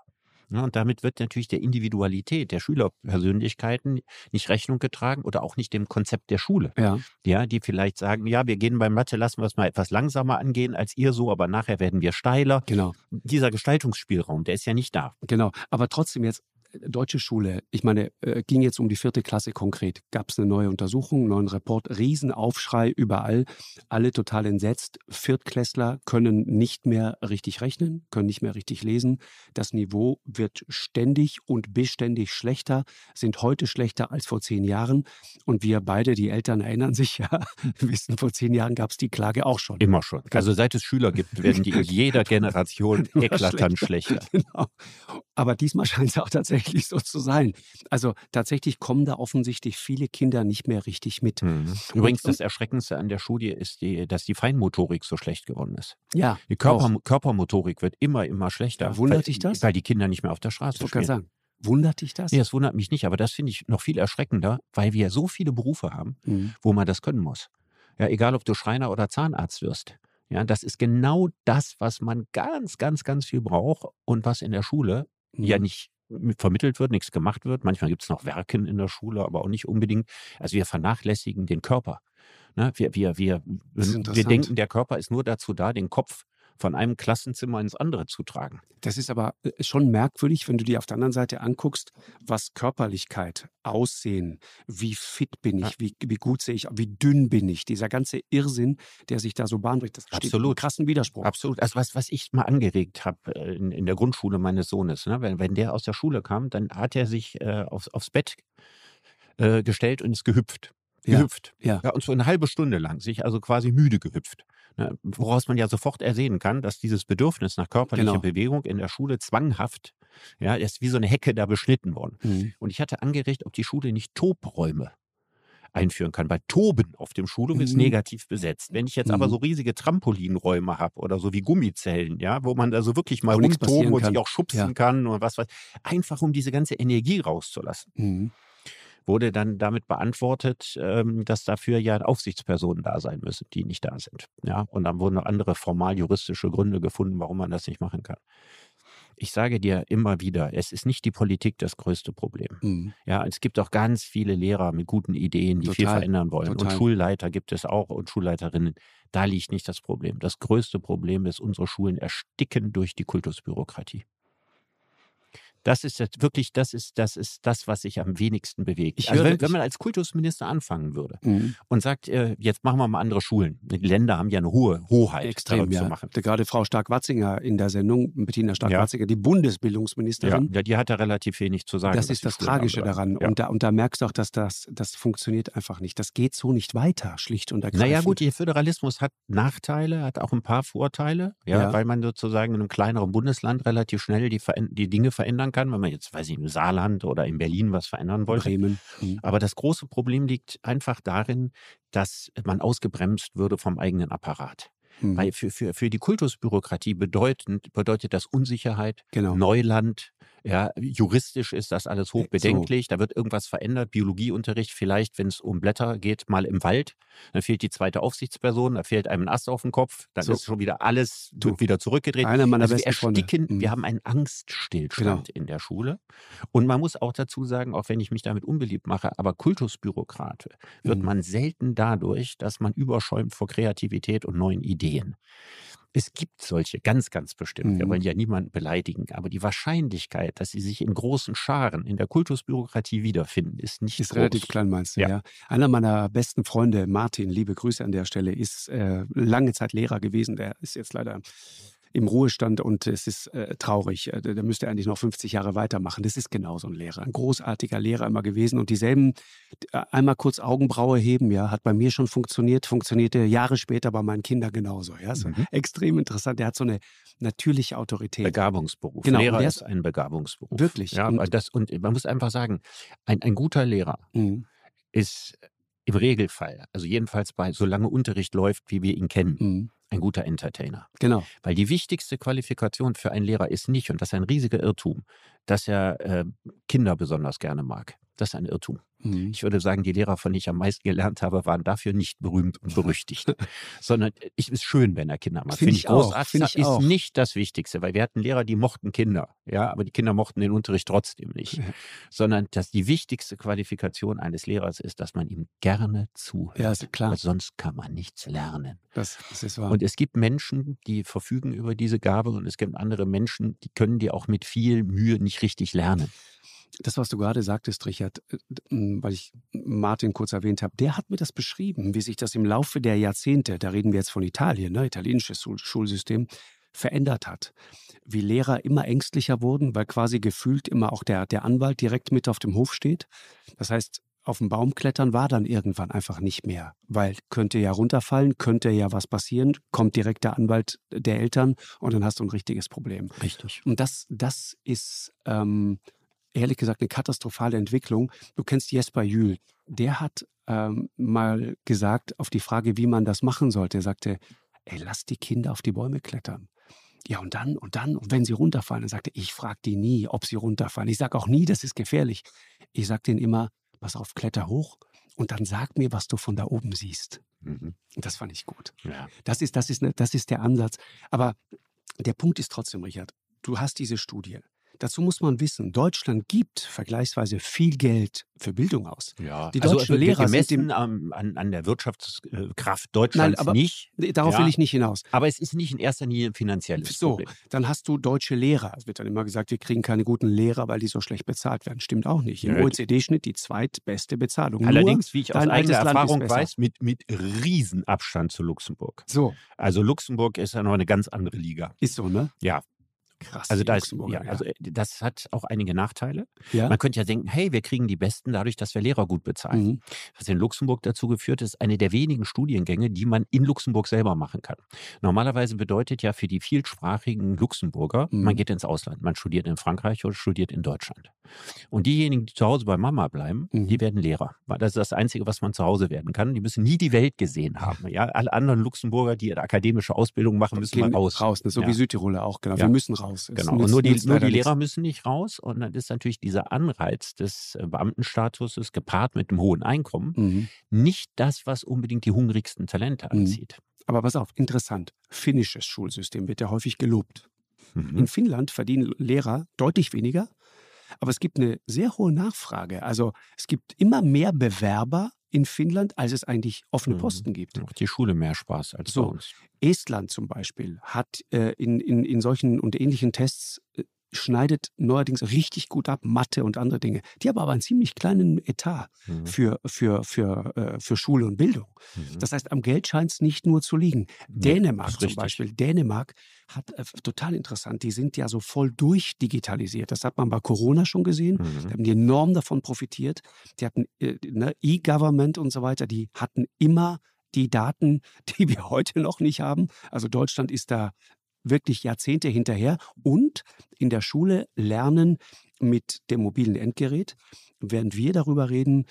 S3: Ja, und damit wird natürlich der Individualität der Schülerpersönlichkeiten nicht Rechnung getragen oder auch nicht dem Konzept der Schule.
S2: Ja,
S3: Ja, die vielleicht sagen, ja, wir gehen beim Mathe, lassen wir es mal etwas langsamer angehen als ihr so, aber nachher werden wir steiler.
S2: genau.
S3: Dieser Gestaltungsspielraum, der ist ja nicht da.
S2: Genau, aber trotzdem jetzt deutsche Schule, ich meine, äh, ging jetzt um die vierte Klasse konkret. Gab es eine neue Untersuchung, einen neuen Report, Riesenaufschrei überall, alle total entsetzt. Viertklässler können nicht mehr richtig rechnen, können nicht mehr richtig lesen. Das Niveau wird ständig und beständig schlechter, sind heute schlechter als vor zehn Jahren. Und wir beide, die Eltern, erinnern sich ja, [laughs] wissen, vor zehn Jahren gab es die Klage auch schon.
S3: Immer schon. Also seit es Schüler gibt, werden die in jeder [laughs] Generation eklatant schlechter.
S2: Genau. Aber diesmal [laughs] scheint es auch tatsächlich so zu sein. Also tatsächlich kommen da offensichtlich viele Kinder nicht mehr richtig mit.
S3: Mhm. Übrigens, das Erschreckendste an der Studie ist, die, dass die Feinmotorik so schlecht geworden ist.
S2: Ja,
S3: Die Körper, Körpermotorik wird immer, immer schlechter.
S2: Ja, wundert
S3: weil,
S2: dich das?
S3: Weil die Kinder nicht mehr auf der Straße
S2: ich
S3: spielen.
S2: sagen. Wundert dich das?
S3: Nee, das wundert mich nicht, aber das finde ich noch viel erschreckender, weil wir so viele Berufe haben,
S2: Mhm.
S3: wo man das können muss. Ja, egal ob du Schreiner oder Zahnarzt wirst. Ja, das ist genau das, was man ganz, ganz, ganz viel braucht und was in der Schule ja
S2: Mhm.
S3: nicht mit vermittelt wird, nichts gemacht wird. Manchmal gibt es noch Werken in der Schule, aber auch nicht unbedingt. Also wir vernachlässigen den Körper. Ne? Wir, wir, wir, wir denken, der Körper ist nur dazu da, den Kopf von einem Klassenzimmer ins andere zu tragen.
S2: Das ist aber äh, schon merkwürdig, wenn du dir auf der anderen Seite anguckst, was Körperlichkeit, Aussehen, wie fit bin ich,
S3: Ja.
S2: wie, wie gut sehe ich, wie dünn bin ich, dieser ganze Irrsinn, der sich da so bahnbricht, das steht im
S3: Absolut.
S2: krassen Widerspruch.
S3: Absolut. Also was, was ich mal angeregt habe äh, in, in der Grundschule meines Sohnes, ne? wenn, wenn der aus der Schule kam, dann hat er sich äh, aufs, aufs Bett äh, gestellt und ist gehüpft.
S2: Ja,
S3: Gehüpft.
S2: ja.
S3: und so eine halbe Stunde lang, sich also quasi müde gehüpft. Ne? Woraus man ja sofort ersehen kann, dass dieses Bedürfnis nach körperlicher
S2: Genau.
S3: Bewegung in der Schule zwanghaft, ja, ist wie so eine Hecke da beschnitten worden.
S2: Mhm.
S3: Und ich hatte angeregt, ob die Schule nicht Tobräume einführen kann. Weil Toben auf dem Schulhof ist
S2: Mhm.
S3: negativ besetzt. Wenn ich jetzt aber
S2: Mhm.
S3: so riesige Trampolinräume habe oder so wie Gummizellen, ja, wo man also wirklich mal rumtoben und sich auch schubsen
S2: Ja.
S3: kann und was weiß, einfach um diese ganze Energie rauszulassen,
S2: Mhm.
S3: Wurde dann damit beantwortet, ähm, dass dafür ja Aufsichtspersonen da sein müssen, die nicht da sind. Ja, und dann wurden noch andere formal juristische Gründe gefunden, warum man das nicht machen kann. Ich sage dir immer wieder, es ist nicht die Politik das größte Problem.
S2: Mhm.
S3: Ja, es gibt auch ganz viele Lehrer mit guten Ideen, die viel
S2: Total,
S3: verändern wollen. Und
S2: total.
S3: Schulleiter gibt es auch und Schulleiterinnen. Da liegt nicht das Problem. Das größte Problem ist, unsere Schulen ersticken durch die Kultusbürokratie. Das ist jetzt wirklich, das ist, das ist das, was sich am wenigsten bewegt.
S2: Ich
S3: also wenn, wenn man als Kultusminister anfangen würde
S2: Mhm.
S3: und sagt, äh, jetzt machen wir mal andere Schulen. Die Länder haben ja eine hohe Hoheit,
S2: Extrem, ja.
S3: zu machen.
S2: Gerade Frau Stark-Watzinger in der Sendung, Bettina
S3: Ja.
S2: Stark-Watzinger, die
S3: Ja,
S2: Bundesbildungsministerin,
S3: ja, die hat da relativ wenig zu sagen.
S2: das ist
S3: die
S2: das
S3: Schulen
S2: Tragische daran.
S3: Ja.
S2: Und, da, und da merkst du auch, dass das, das funktioniert einfach nicht. Das geht so nicht weiter, schlicht und ergreifend.
S3: Naja gut, der Föderalismus hat Nachteile, hat auch ein paar Vorteile, ja, weil man sozusagen in einem kleineren Bundesland relativ schnell die, die Dinge verändern kann, wenn man jetzt, weiß ich, im Saarland oder in Berlin was verändern wollte.
S2: Bremen. Mhm.
S3: Aber das große Problem liegt einfach darin, dass man ausgebremst würde vom eigenen Apparat.
S2: Mhm.
S3: Weil für, für, für die Kultusbürokratie bedeutend, bedeutet das Unsicherheit,
S2: Genau.
S3: Neuland, ja, juristisch ist das alles hochbedenklich, da wird irgendwas verändert, Biologieunterricht vielleicht, wenn es um Blätter geht, mal im Wald, dann fehlt die zweite Aufsichtsperson, da fehlt einem ein Ast auf den Kopf, dann
S2: So.
S3: ist schon wieder alles, wird wieder zurückgedreht.
S2: Einer meiner
S3: Also wir
S2: besten Freunde.
S3: ersticken,
S2: Mhm.
S3: wir haben einen Angststillstand in der Schule. Und man muss auch dazu sagen, auch wenn ich mich damit unbeliebt mache, aber Kultusbürokrate wird
S2: Mhm.
S3: man selten dadurch, dass man überschäumt vor Kreativität und neuen Ideen. Es gibt solche, ganz, ganz bestimmt. Wir
S2: Mhm.
S3: wollen ja niemanden beleidigen, aber die Wahrscheinlichkeit, dass sie sich in großen Scharen in der Kultusbürokratie wiederfinden, ist nicht
S2: Ist
S3: groß.
S2: relativ klein, meinst du, ja.
S3: Ja.
S2: Einer meiner besten Freunde, Martin, liebe Grüße an der Stelle, ist äh, lange Zeit Lehrer gewesen. Der ist jetzt leider im Ruhestand und es ist äh, traurig. Äh, Der, der müsste eigentlich noch 50 Jahre weitermachen. Das ist genau so ein Lehrer. Ein großartiger Lehrer immer gewesen. Und dieselben, äh, einmal kurz Augenbraue heben, ja, hat bei mir schon funktioniert, funktionierte Jahre später bei meinen Kindern genauso. Ja, so
S3: Mhm.
S2: extrem interessant. Der hat so eine natürliche Autorität.
S3: Begabungsberuf.
S2: Genau,
S3: Lehrer
S2: der
S3: ist ein Begabungsberuf.
S2: Wirklich.
S3: Ja,
S2: Und-
S3: und, das, und man muss einfach sagen, ein, ein guter Lehrer
S2: Mhm.
S3: ist im Regelfall, also jedenfalls bei, solange Unterricht läuft, wie wir ihn kennen,
S2: Mhm.
S3: Ein guter Entertainer.
S2: Genau.
S3: Weil die wichtigste Qualifikation für einen Lehrer ist nicht, und das ist ein riesiger Irrtum, dass er äh, Kinder besonders gerne mag. Das ist ein Irrtum.
S2: Mhm.
S3: Ich würde sagen, die Lehrer, von denen ich am meisten gelernt habe, waren dafür nicht berühmt und berüchtigt. [laughs] Sondern es ist schön, wenn er Kinder mag.
S2: Finde
S3: Finde
S2: ich
S3: großartig.
S2: finde
S3: Das
S2: ich
S3: ist
S2: auch.
S3: nicht das Wichtigste, weil wir hatten Lehrer, die mochten Kinder. Ja, aber die Kinder mochten den Unterricht trotzdem nicht. [laughs] Sondern dass die wichtigste Qualifikation eines Lehrers ist, dass man ihm gerne zuhört.
S2: Ja, ist klar.
S3: Weil sonst kann man nichts lernen.
S2: Das, das ist wahr.
S3: Und es gibt Menschen, die verfügen über diese Gabe und es gibt andere Menschen, die können die auch mit viel Mühe nicht richtig lernen.
S2: Das, was du gerade sagtest, Richard, äh, weil ich Martin kurz erwähnt habe, der hat mir das beschrieben, wie sich das im Laufe der Jahrzehnte, da reden wir jetzt von Italien, ne, italienisches Schul Schulsystem, verändert hat. Wie Lehrer immer ängstlicher wurden, weil quasi gefühlt immer auch der, der Anwalt direkt mit auf dem Hof steht. Das heißt, auf dem Baum klettern war dann irgendwann einfach nicht mehr, weil könnte ja runterfallen, könnte ja was passieren, kommt direkt der Anwalt der Eltern und dann hast du ein richtiges Problem.
S3: Richtig.
S2: Und das, das ist ähm, ehrlich gesagt eine katastrophale Entwicklung. Du kennst Jesper Jühl. Der hat ähm, mal gesagt auf die Frage, wie man das machen sollte. Er sagte, ey, lass die Kinder auf die Bäume klettern. Ja, und dann, und dann, und wenn sie runterfallen, dann sagte ich frage die nie, ob sie runterfallen. Ich sage auch nie, das ist gefährlich. Ich sage denen immer, pass auf, kletter hoch und dann sag mir, was du von da oben siehst.
S3: Mhm.
S2: Das fand ich gut.
S3: Ja.
S2: Das ist, das ist, ne, das ist der Ansatz. Aber der Punkt ist trotzdem, Richard, du hast diese Studie. Dazu muss man wissen, Deutschland gibt vergleichsweise viel Geld für Bildung aus.
S3: Ja,
S2: Die
S3: also
S2: deutschen
S3: wird
S2: Lehrer sind
S3: gemessen
S2: dem-
S3: am- an, an der Wirtschaftskraft Deutschlands
S2: aber
S3: nicht.
S2: Darauf
S3: Ja.
S2: will ich nicht hinaus.
S3: Aber es ist nicht in erster Linie ein finanzielles
S2: So,
S3: Problem.
S2: dann hast du deutsche Lehrer. Es wird dann immer gesagt, wir kriegen keine guten Lehrer, weil die so schlecht bezahlt werden. Stimmt auch nicht. Im. OECD-Schnitt die zweitbeste Bezahlung.
S3: Allerdings, wie ich aus eigener Erfahrung weiß, mit, mit Riesenabstand zu Luxemburg.
S2: So,
S3: Also Luxemburg ist ja noch eine ganz andere Liga.
S2: ist so, ne?
S3: Ja.
S2: Krass.
S3: Also da ist, ja, also äh, das hat auch einige Nachteile.
S2: ja.
S3: Man könnte ja denken, hey, wir kriegen die Besten dadurch, dass wir Lehrer gut bezahlen.
S2: Mhm.
S3: Was in Luxemburg dazu geführt ist, eine der wenigen Studiengänge, die man in Luxemburg selber machen kann. Normalerweise bedeutet ja für die vielsprachigen Luxemburger,
S2: Mhm.
S3: man geht ins Ausland, man studiert in Frankreich oder studiert in Deutschland. Und diejenigen, die zu Hause bei Mama bleiben,
S2: Mhm.
S3: die werden Lehrer. Weil das ist das Einzige, was man zu Hause werden kann. Die müssen nie die Welt gesehen haben. Ja, alle anderen Luxemburger, die eine akademische Ausbildung machen, müssen mal raus.
S2: raus ne? so
S3: Ja.
S2: wie Südtiroler auch, genau.
S3: Ja.
S2: Wir müssen raus. Es
S3: Genau. Und nur die, nur die
S2: nichts.
S3: Lehrer müssen nicht raus. Und dann ist natürlich dieser Anreiz des äh, Beamtenstatuses gepaart mit einem hohen Einkommen
S2: Mhm.
S3: nicht das, was unbedingt die hungrigsten Talente
S2: Mhm.
S3: anzieht.
S2: Aber pass auf, interessant. Finnisches Schulsystem wird ja häufig gelobt.
S3: Mhm.
S2: In Finnland verdienen Lehrer deutlich weniger, aber es gibt eine sehr hohe Nachfrage. Also es gibt immer mehr Bewerber in Finnland, als es eigentlich offene
S3: Mhm.
S2: Posten gibt.
S3: Macht die Schule mehr Spaß als
S2: So.
S3: bei uns.
S2: Estland zum Beispiel hat äh, in, in, in solchen und ähnlichen Tests äh, schneidet neuerdings richtig gut ab, Mathe und andere Dinge. Die haben aber einen ziemlich kleinen Etat mhm. für, für, für, äh, für Schule und Bildung. Mhm. Das heißt, am Geld scheint es nicht nur zu liegen. Nee, Dänemark zum Beispiel. Dänemark hat äh, total interessant, die sind ja so voll durchdigitalisiert. Das hat man bei Corona schon gesehen. Mhm. Da haben die enorm davon profitiert. Die hatten äh, ne, E-Government und so weiter, die hatten immer die Daten, [laughs] die wir heute noch nicht haben. Also Deutschland ist da wirklich Jahrzehnte hinterher und in der Schule lernen mit dem mobilen Endgerät, während wir darüber reden,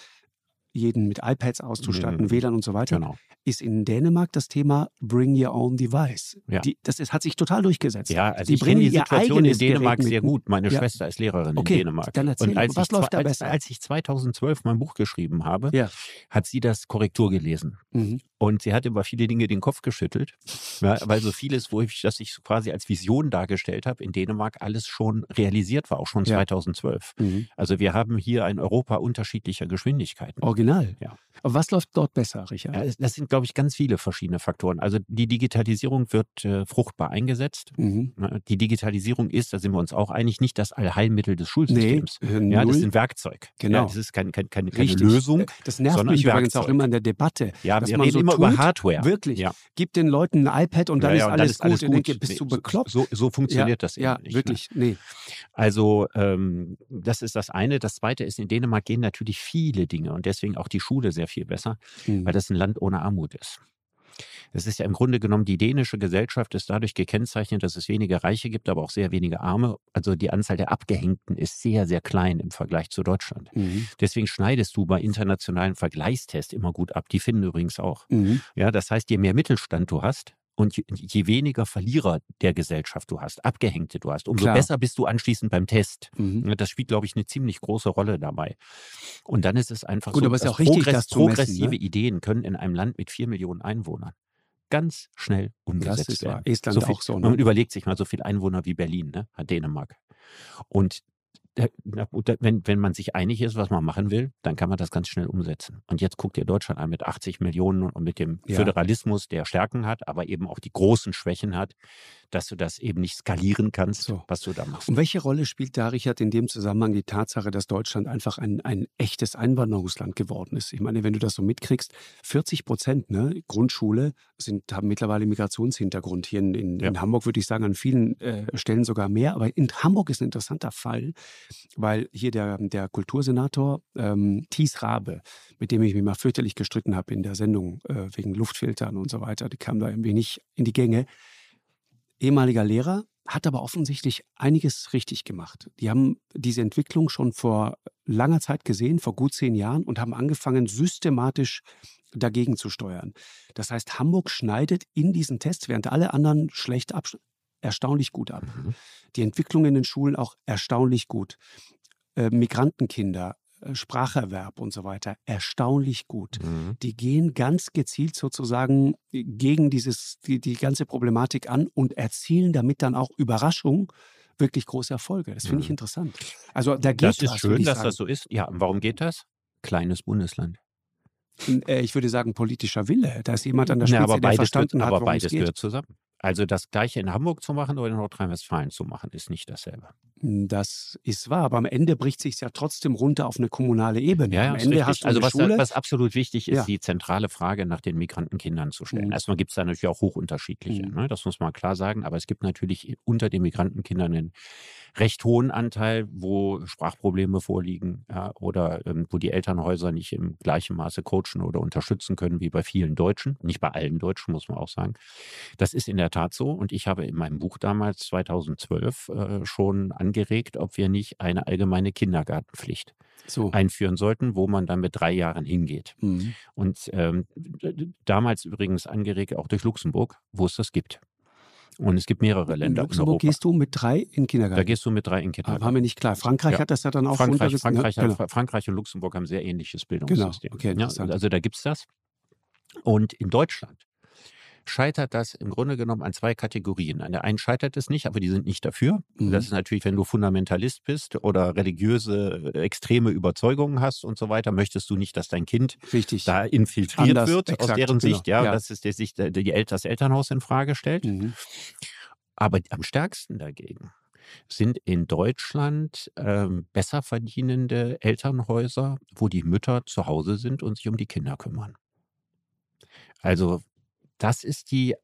S2: jeden mit iPads auszustatten, mhm. WLAN und so weiter, genau. ist in Dänemark das Thema Bring Your Own Device. Ja. Die, das ist, hat sich total durchgesetzt.
S3: Ja, also die ich bringen die Situation in Dänemark sehr gut. Meine ja. Schwester ist Lehrerin okay, in Dänemark. Dann erzähl, und als was läuft da besser? Als, als ich 2012 mein Buch geschrieben habe, ja. hat sie das Korrektur gelesen. Mhm. Und sie hat über viele Dinge den Kopf geschüttelt, ja, weil so vieles, wo ich das ich quasi als Vision dargestellt habe, in Dänemark alles schon realisiert war, auch schon 2012. Mhm. Also wir haben hier ein Europa unterschiedlicher Geschwindigkeiten.
S2: Original. Ja. Aber was läuft dort besser, Richard?
S3: Ja, das sind, glaube ich, ganz viele verschiedene Faktoren. Also die Digitalisierung wird äh, fruchtbar eingesetzt. Mhm. Die Digitalisierung ist, da sind wir uns auch einig, nicht das Allheilmittel des Schulsystems. Nee, äh, ja, das ist ein Werkzeug. Genau. Ja, das ist kein, kein, keine, keine Lösung.
S2: Das nervt mich übrigens auch immer in der Debatte.
S3: Ja, wir reden so immer tut, über Hardware.
S2: Wirklich. Ja. Gib den Leuten ein iPad und dann, ja, ja, ist, alles ist alles gut. gut. Denke, bist du bekloppt?
S3: So, so funktioniert das
S2: eben ja, nicht. Ja, wirklich. Ne? Nee.
S3: Also ähm, das ist das eine. Das zweite ist, in Dänemark gehen natürlich viele Dinge und deswegen auch die Schule sehr viel besser, mhm. weil das ein Land ohne Armut ist. Es ist ja im Grunde genommen, die dänische Gesellschaft ist dadurch gekennzeichnet, dass es wenige Reiche gibt, aber auch sehr wenige Arme. Also die Anzahl der Abgehängten ist sehr, sehr klein im Vergleich zu Deutschland. Mhm. Deswegen schneidest du bei internationalen Vergleichstests immer gut ab. Die finden übrigens auch. Mhm. Ja, das heißt, je mehr Mittelstand du hast, und je, je, weniger Verlierer der Gesellschaft du hast, Abgehängte du hast, umso Klar. besser bist du anschließend beim Test. Mhm. Das spielt, glaube ich, eine ziemlich große Rolle dabei. Und dann ist es einfach
S2: Gut,
S3: so,
S2: aber ist auch richtig,
S3: progress progressive messen, ne? Ideen können in einem Land mit vier Millionen Einwohnern ganz schnell umgesetzt das ist werden.
S2: Estland
S3: so viel,
S2: auch so.
S3: Ne? Man überlegt sich mal so viel Einwohner wie Berlin, ne? hat Dänemark. Und wenn, wenn man sich einig ist, was man machen will, dann kann man das ganz schnell umsetzen. Und jetzt guckt ihr Deutschland an mit 80 Millionen und mit dem ja. Föderalismus, der Stärken hat, aber eben auch die großen Schwächen hat, dass du das eben nicht skalieren kannst, so. was du da machst.
S2: Und welche Rolle spielt da, Richard, in dem Zusammenhang die Tatsache, dass Deutschland einfach ein, ein echtes Einwanderungsland geworden ist? Ich meine, wenn du das so mitkriegst, 40 Prozent ne, Grundschule sind, haben mittlerweile Migrationshintergrund. Hier in, in, ja. in Hamburg würde ich sagen, an vielen äh, Stellen sogar mehr. Aber in Hamburg ist ein interessanter Fall weil hier der, der Kultursenator ähm, Thies Rabe, mit dem ich mich mal fürchterlich gestritten habe in der Sendung äh, wegen Luftfiltern und so weiter, die kam da irgendwie nicht in die Gänge. Ehemaliger Lehrer, hat aber offensichtlich einiges richtig gemacht. Die haben diese Entwicklung schon vor langer Zeit gesehen, vor gut zehn Jahren, und haben angefangen, systematisch dagegen zu steuern. Das heißt, Hamburg schneidet in diesen Tests, während alle anderen schlecht abschneiden, erstaunlich gut ab. Mhm. Die Entwicklung in den Schulen auch erstaunlich gut. Äh, Migrantenkinder, Spracherwerb und so weiter, erstaunlich gut. Mhm. Die gehen ganz gezielt sozusagen gegen dieses, die, die ganze Problematik an und erzielen damit dann auch Überraschung wirklich große Erfolge. Das finde ich mhm. interessant. Also da geht
S3: das ist was, schön, dass sagen. das so ist. Ja, warum geht das? Kleines Bundesland.
S2: Äh, ich würde sagen, politischer Wille. Da ist jemand an der Spitze, ja, aber der verstanden
S3: gehört,
S2: hat,
S3: aber beides gehört zusammen. Also das gleiche in Hamburg zu machen oder in Nordrhein-Westfalen zu machen, ist nicht dasselbe.
S2: Das ist wahr, aber am Ende bricht sich ja trotzdem runter auf eine kommunale Ebene.
S3: Ja,
S2: am Ende
S3: hast du also was, Schule. was absolut wichtig ist, ja. die zentrale Frage nach den Migrantenkindern zu stellen. Mhm. Erstmal gibt es da natürlich auch hochunterschiedliche, mhm. ne? das muss man klar sagen, aber es gibt natürlich unter den Migrantenkindern einen recht hohen Anteil, wo Sprachprobleme vorliegen ja, oder ähm, wo die Elternhäuser nicht im gleichen Maße coachen oder unterstützen können wie bei vielen Deutschen. Nicht bei allen Deutschen, muss man auch sagen. Das ist in der Tat so. Und ich habe in meinem Buch damals 2012 äh, schon angeregt, ob wir nicht eine allgemeine Kindergartenpflicht so. einführen sollten, wo man dann mit drei Jahren hingeht. Mhm. Und ähm, damals übrigens angeregt auch durch Luxemburg, wo es das gibt. Und es gibt mehrere Länder.
S2: In Luxemburg in gehst du mit drei in Kindergarten.
S3: Da gehst du mit drei in den Kindergarten.
S2: Aber war mir nicht klar. Frankreich ja. hat das ja dann auch
S3: Frankreich, ne? Frankreich, hat, genau. Frankreich und Luxemburg haben sehr ähnliches genau. Bildungssystem.
S2: Genau. Okay,
S3: ja, also da gibt es das. Und in Deutschland scheitert das im Grunde genommen an zwei Kategorien. An der einen scheitert es nicht, aber die sind nicht dafür. Mhm. Das ist natürlich, wenn du Fundamentalist bist oder religiöse äh, extreme Überzeugungen hast und so weiter, möchtest du nicht, dass dein Kind
S2: Richtig.
S3: da infiltriert Anders, wird exakt, aus deren genau. Sicht, ja, ja. dass es sich die, das Elternhaus in Frage stellt. Mhm. Aber am stärksten dagegen sind in Deutschland ähm, besser verdienende Elternhäuser, wo die Mütter zu Hause sind und sich um die Kinder kümmern. Also das ist die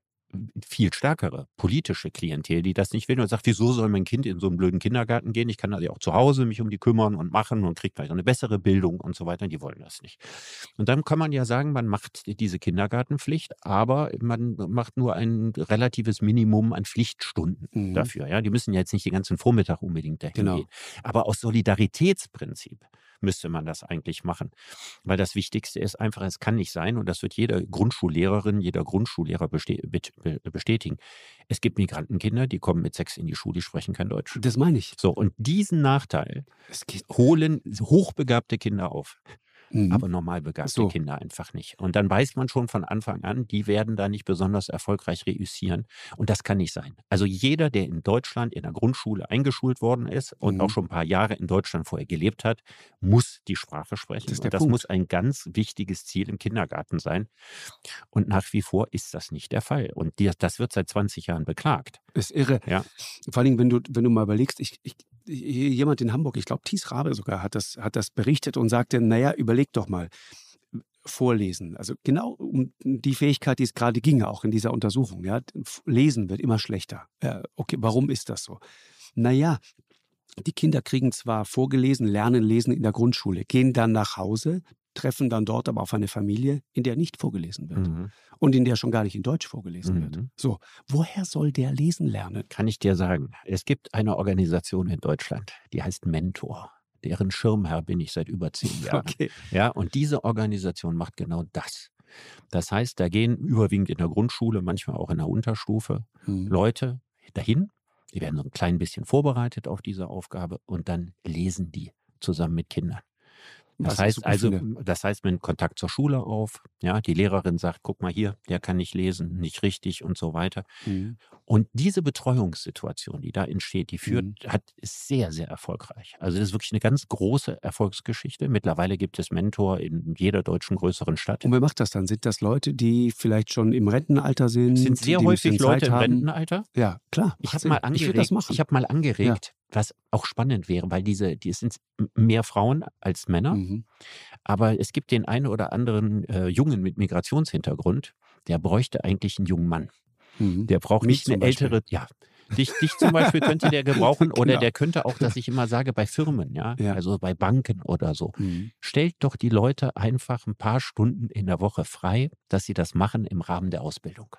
S3: viel stärkere politische Klientel, die das nicht will und sagt, wieso soll mein Kind in so einen blöden Kindergarten gehen? Ich kann also auch zu Hause mich um die kümmern und machen und kriegt vielleicht eine bessere Bildung und so weiter. Die wollen das nicht. Und dann kann man ja sagen, man macht diese Kindergartenpflicht, aber man macht nur ein relatives Minimum an Pflichtstunden mhm. dafür. Ja, die müssen ja jetzt nicht den ganzen Vormittag unbedingt dahin genau. gehen. Aber aus Solidaritätsprinzip müsste man das eigentlich machen. Weil das Wichtigste ist einfach, es kann nicht sein, und das wird jede Grundschullehrerin, jeder Grundschullehrer bestätigen. Es gibt Migrantenkinder, die kommen mit sechs in die Schule, die sprechen kein Deutsch.
S2: Das meine ich.
S3: So, und diesen Nachteil holen hochbegabte Kinder auf mhm. aber normal begabte so. Kinder einfach nicht. Und dann weiß man schon von Anfang an, die werden da nicht besonders erfolgreich reüssieren. Und das kann nicht sein. Also jeder, der in Deutschland in der Grundschule eingeschult worden ist und mhm. auch schon ein paar Jahre in Deutschland vorher gelebt hat, muss die Sprache sprechen. Das, und das muss ein ganz wichtiges Ziel im Kindergarten sein. Und nach wie vor ist das nicht der Fall. Und das wird seit 20 Jahren beklagt.
S2: Das ist irre. Ja. Vor allem, wenn du, wenn du mal überlegst, ich, ich jemand in Hamburg, ich glaube Thies Rabe sogar, hat das, hat das berichtet und sagte, naja, überleg doch mal, vorlesen. Also genau um die Fähigkeit, die es gerade ging, auch in dieser Untersuchung. Ja, lesen wird immer schlechter. Ja, okay, warum ist das so? Naja, die Kinder kriegen zwar vorgelesen, lernen lesen in der Grundschule, gehen dann nach Hause, treffen dann dort aber auf eine Familie, in der nicht vorgelesen wird mhm. und in der schon gar nicht in Deutsch vorgelesen mhm. wird. So, woher soll der lesen lernen?
S3: Kann ich dir sagen. Es gibt eine Organisation in Deutschland, die heißt Mentor. Deren Schirmherr bin ich seit über zehn [laughs] Jahren. Okay. Ja, und diese Organisation macht genau das. Das heißt, da gehen überwiegend in der Grundschule, manchmal auch in der Unterstufe, mhm. Leute dahin, die werden so ein klein bisschen vorbereitet auf diese Aufgabe und dann lesen die zusammen mit Kindern. Das heißt also, das heißt, man Kontakt zur Schule auf. Ja, die Lehrerin sagt, guck mal hier, der kann nicht lesen, nicht richtig und so weiter. Mhm. Und diese Betreuungssituation, die da entsteht, die führt, mhm. hat, ist sehr, sehr erfolgreich. Also das ist wirklich eine ganz große Erfolgsgeschichte. Mittlerweile gibt es Mentor in jeder deutschen größeren Stadt.
S2: Und wer macht das dann? Sind das Leute, die vielleicht schon im Rentenalter sind?
S3: Sind sehr häufig Leute im Rentenalter?
S2: Ja, klar.
S3: Ich habe mal angeregt, ich, ich habe mal angeregt, was auch spannend wäre, weil diese, die sind mehr Frauen als Männer. Mhm. Aber es gibt den einen oder anderen äh, Jungen mit Migrationshintergrund, der bräuchte eigentlich einen jungen Mann. Mhm. Der braucht Mich nicht eine ältere, ja. Dich, dich zum Beispiel könnte der gebrauchen [laughs] genau. oder der könnte auch, dass ich immer sage, bei Firmen, ja, ja. also bei Banken oder so. Mhm. Stellt doch die Leute einfach ein paar Stunden in der Woche frei, dass sie das machen im Rahmen der Ausbildung.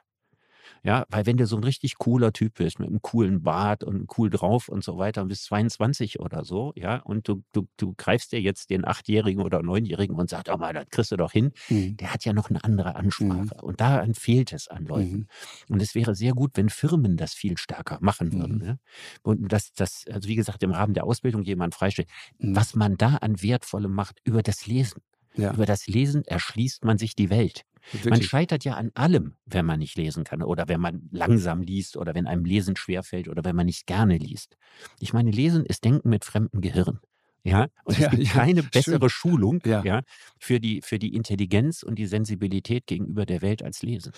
S3: Ja, weil wenn du so ein richtig cooler Typ bist, mit einem coolen Bart und cool drauf und so weiter und bist 22 oder so, ja, und du, du, du greifst dir jetzt den Achtjährigen oder Neunjährigen und sagst, oh mal, das kriegst du doch hin, mhm. der hat ja noch eine andere Ansprache. Mhm. Und daran fehlt es an Leuten. Mhm. Und es wäre sehr gut, wenn Firmen das viel stärker machen würden. Mhm. Ja? Und das, das, also wie gesagt, im Rahmen der Ausbildung jemand freistellt, mhm. was man da an Wertvollem macht über das Lesen. Ja. Über das Lesen erschließt man sich die Welt. Wirklich? Man scheitert ja an allem, wenn man nicht lesen kann oder wenn man langsam liest oder wenn einem Lesen schwerfällt oder wenn man nicht gerne liest. Ich meine, Lesen ist Denken mit fremdem Gehirn. Ja, und es gibt ja, keine [laughs] bessere schön. Schulung ja. ja. für, die, für die Intelligenz und die Sensibilität gegenüber der Welt als Lesen.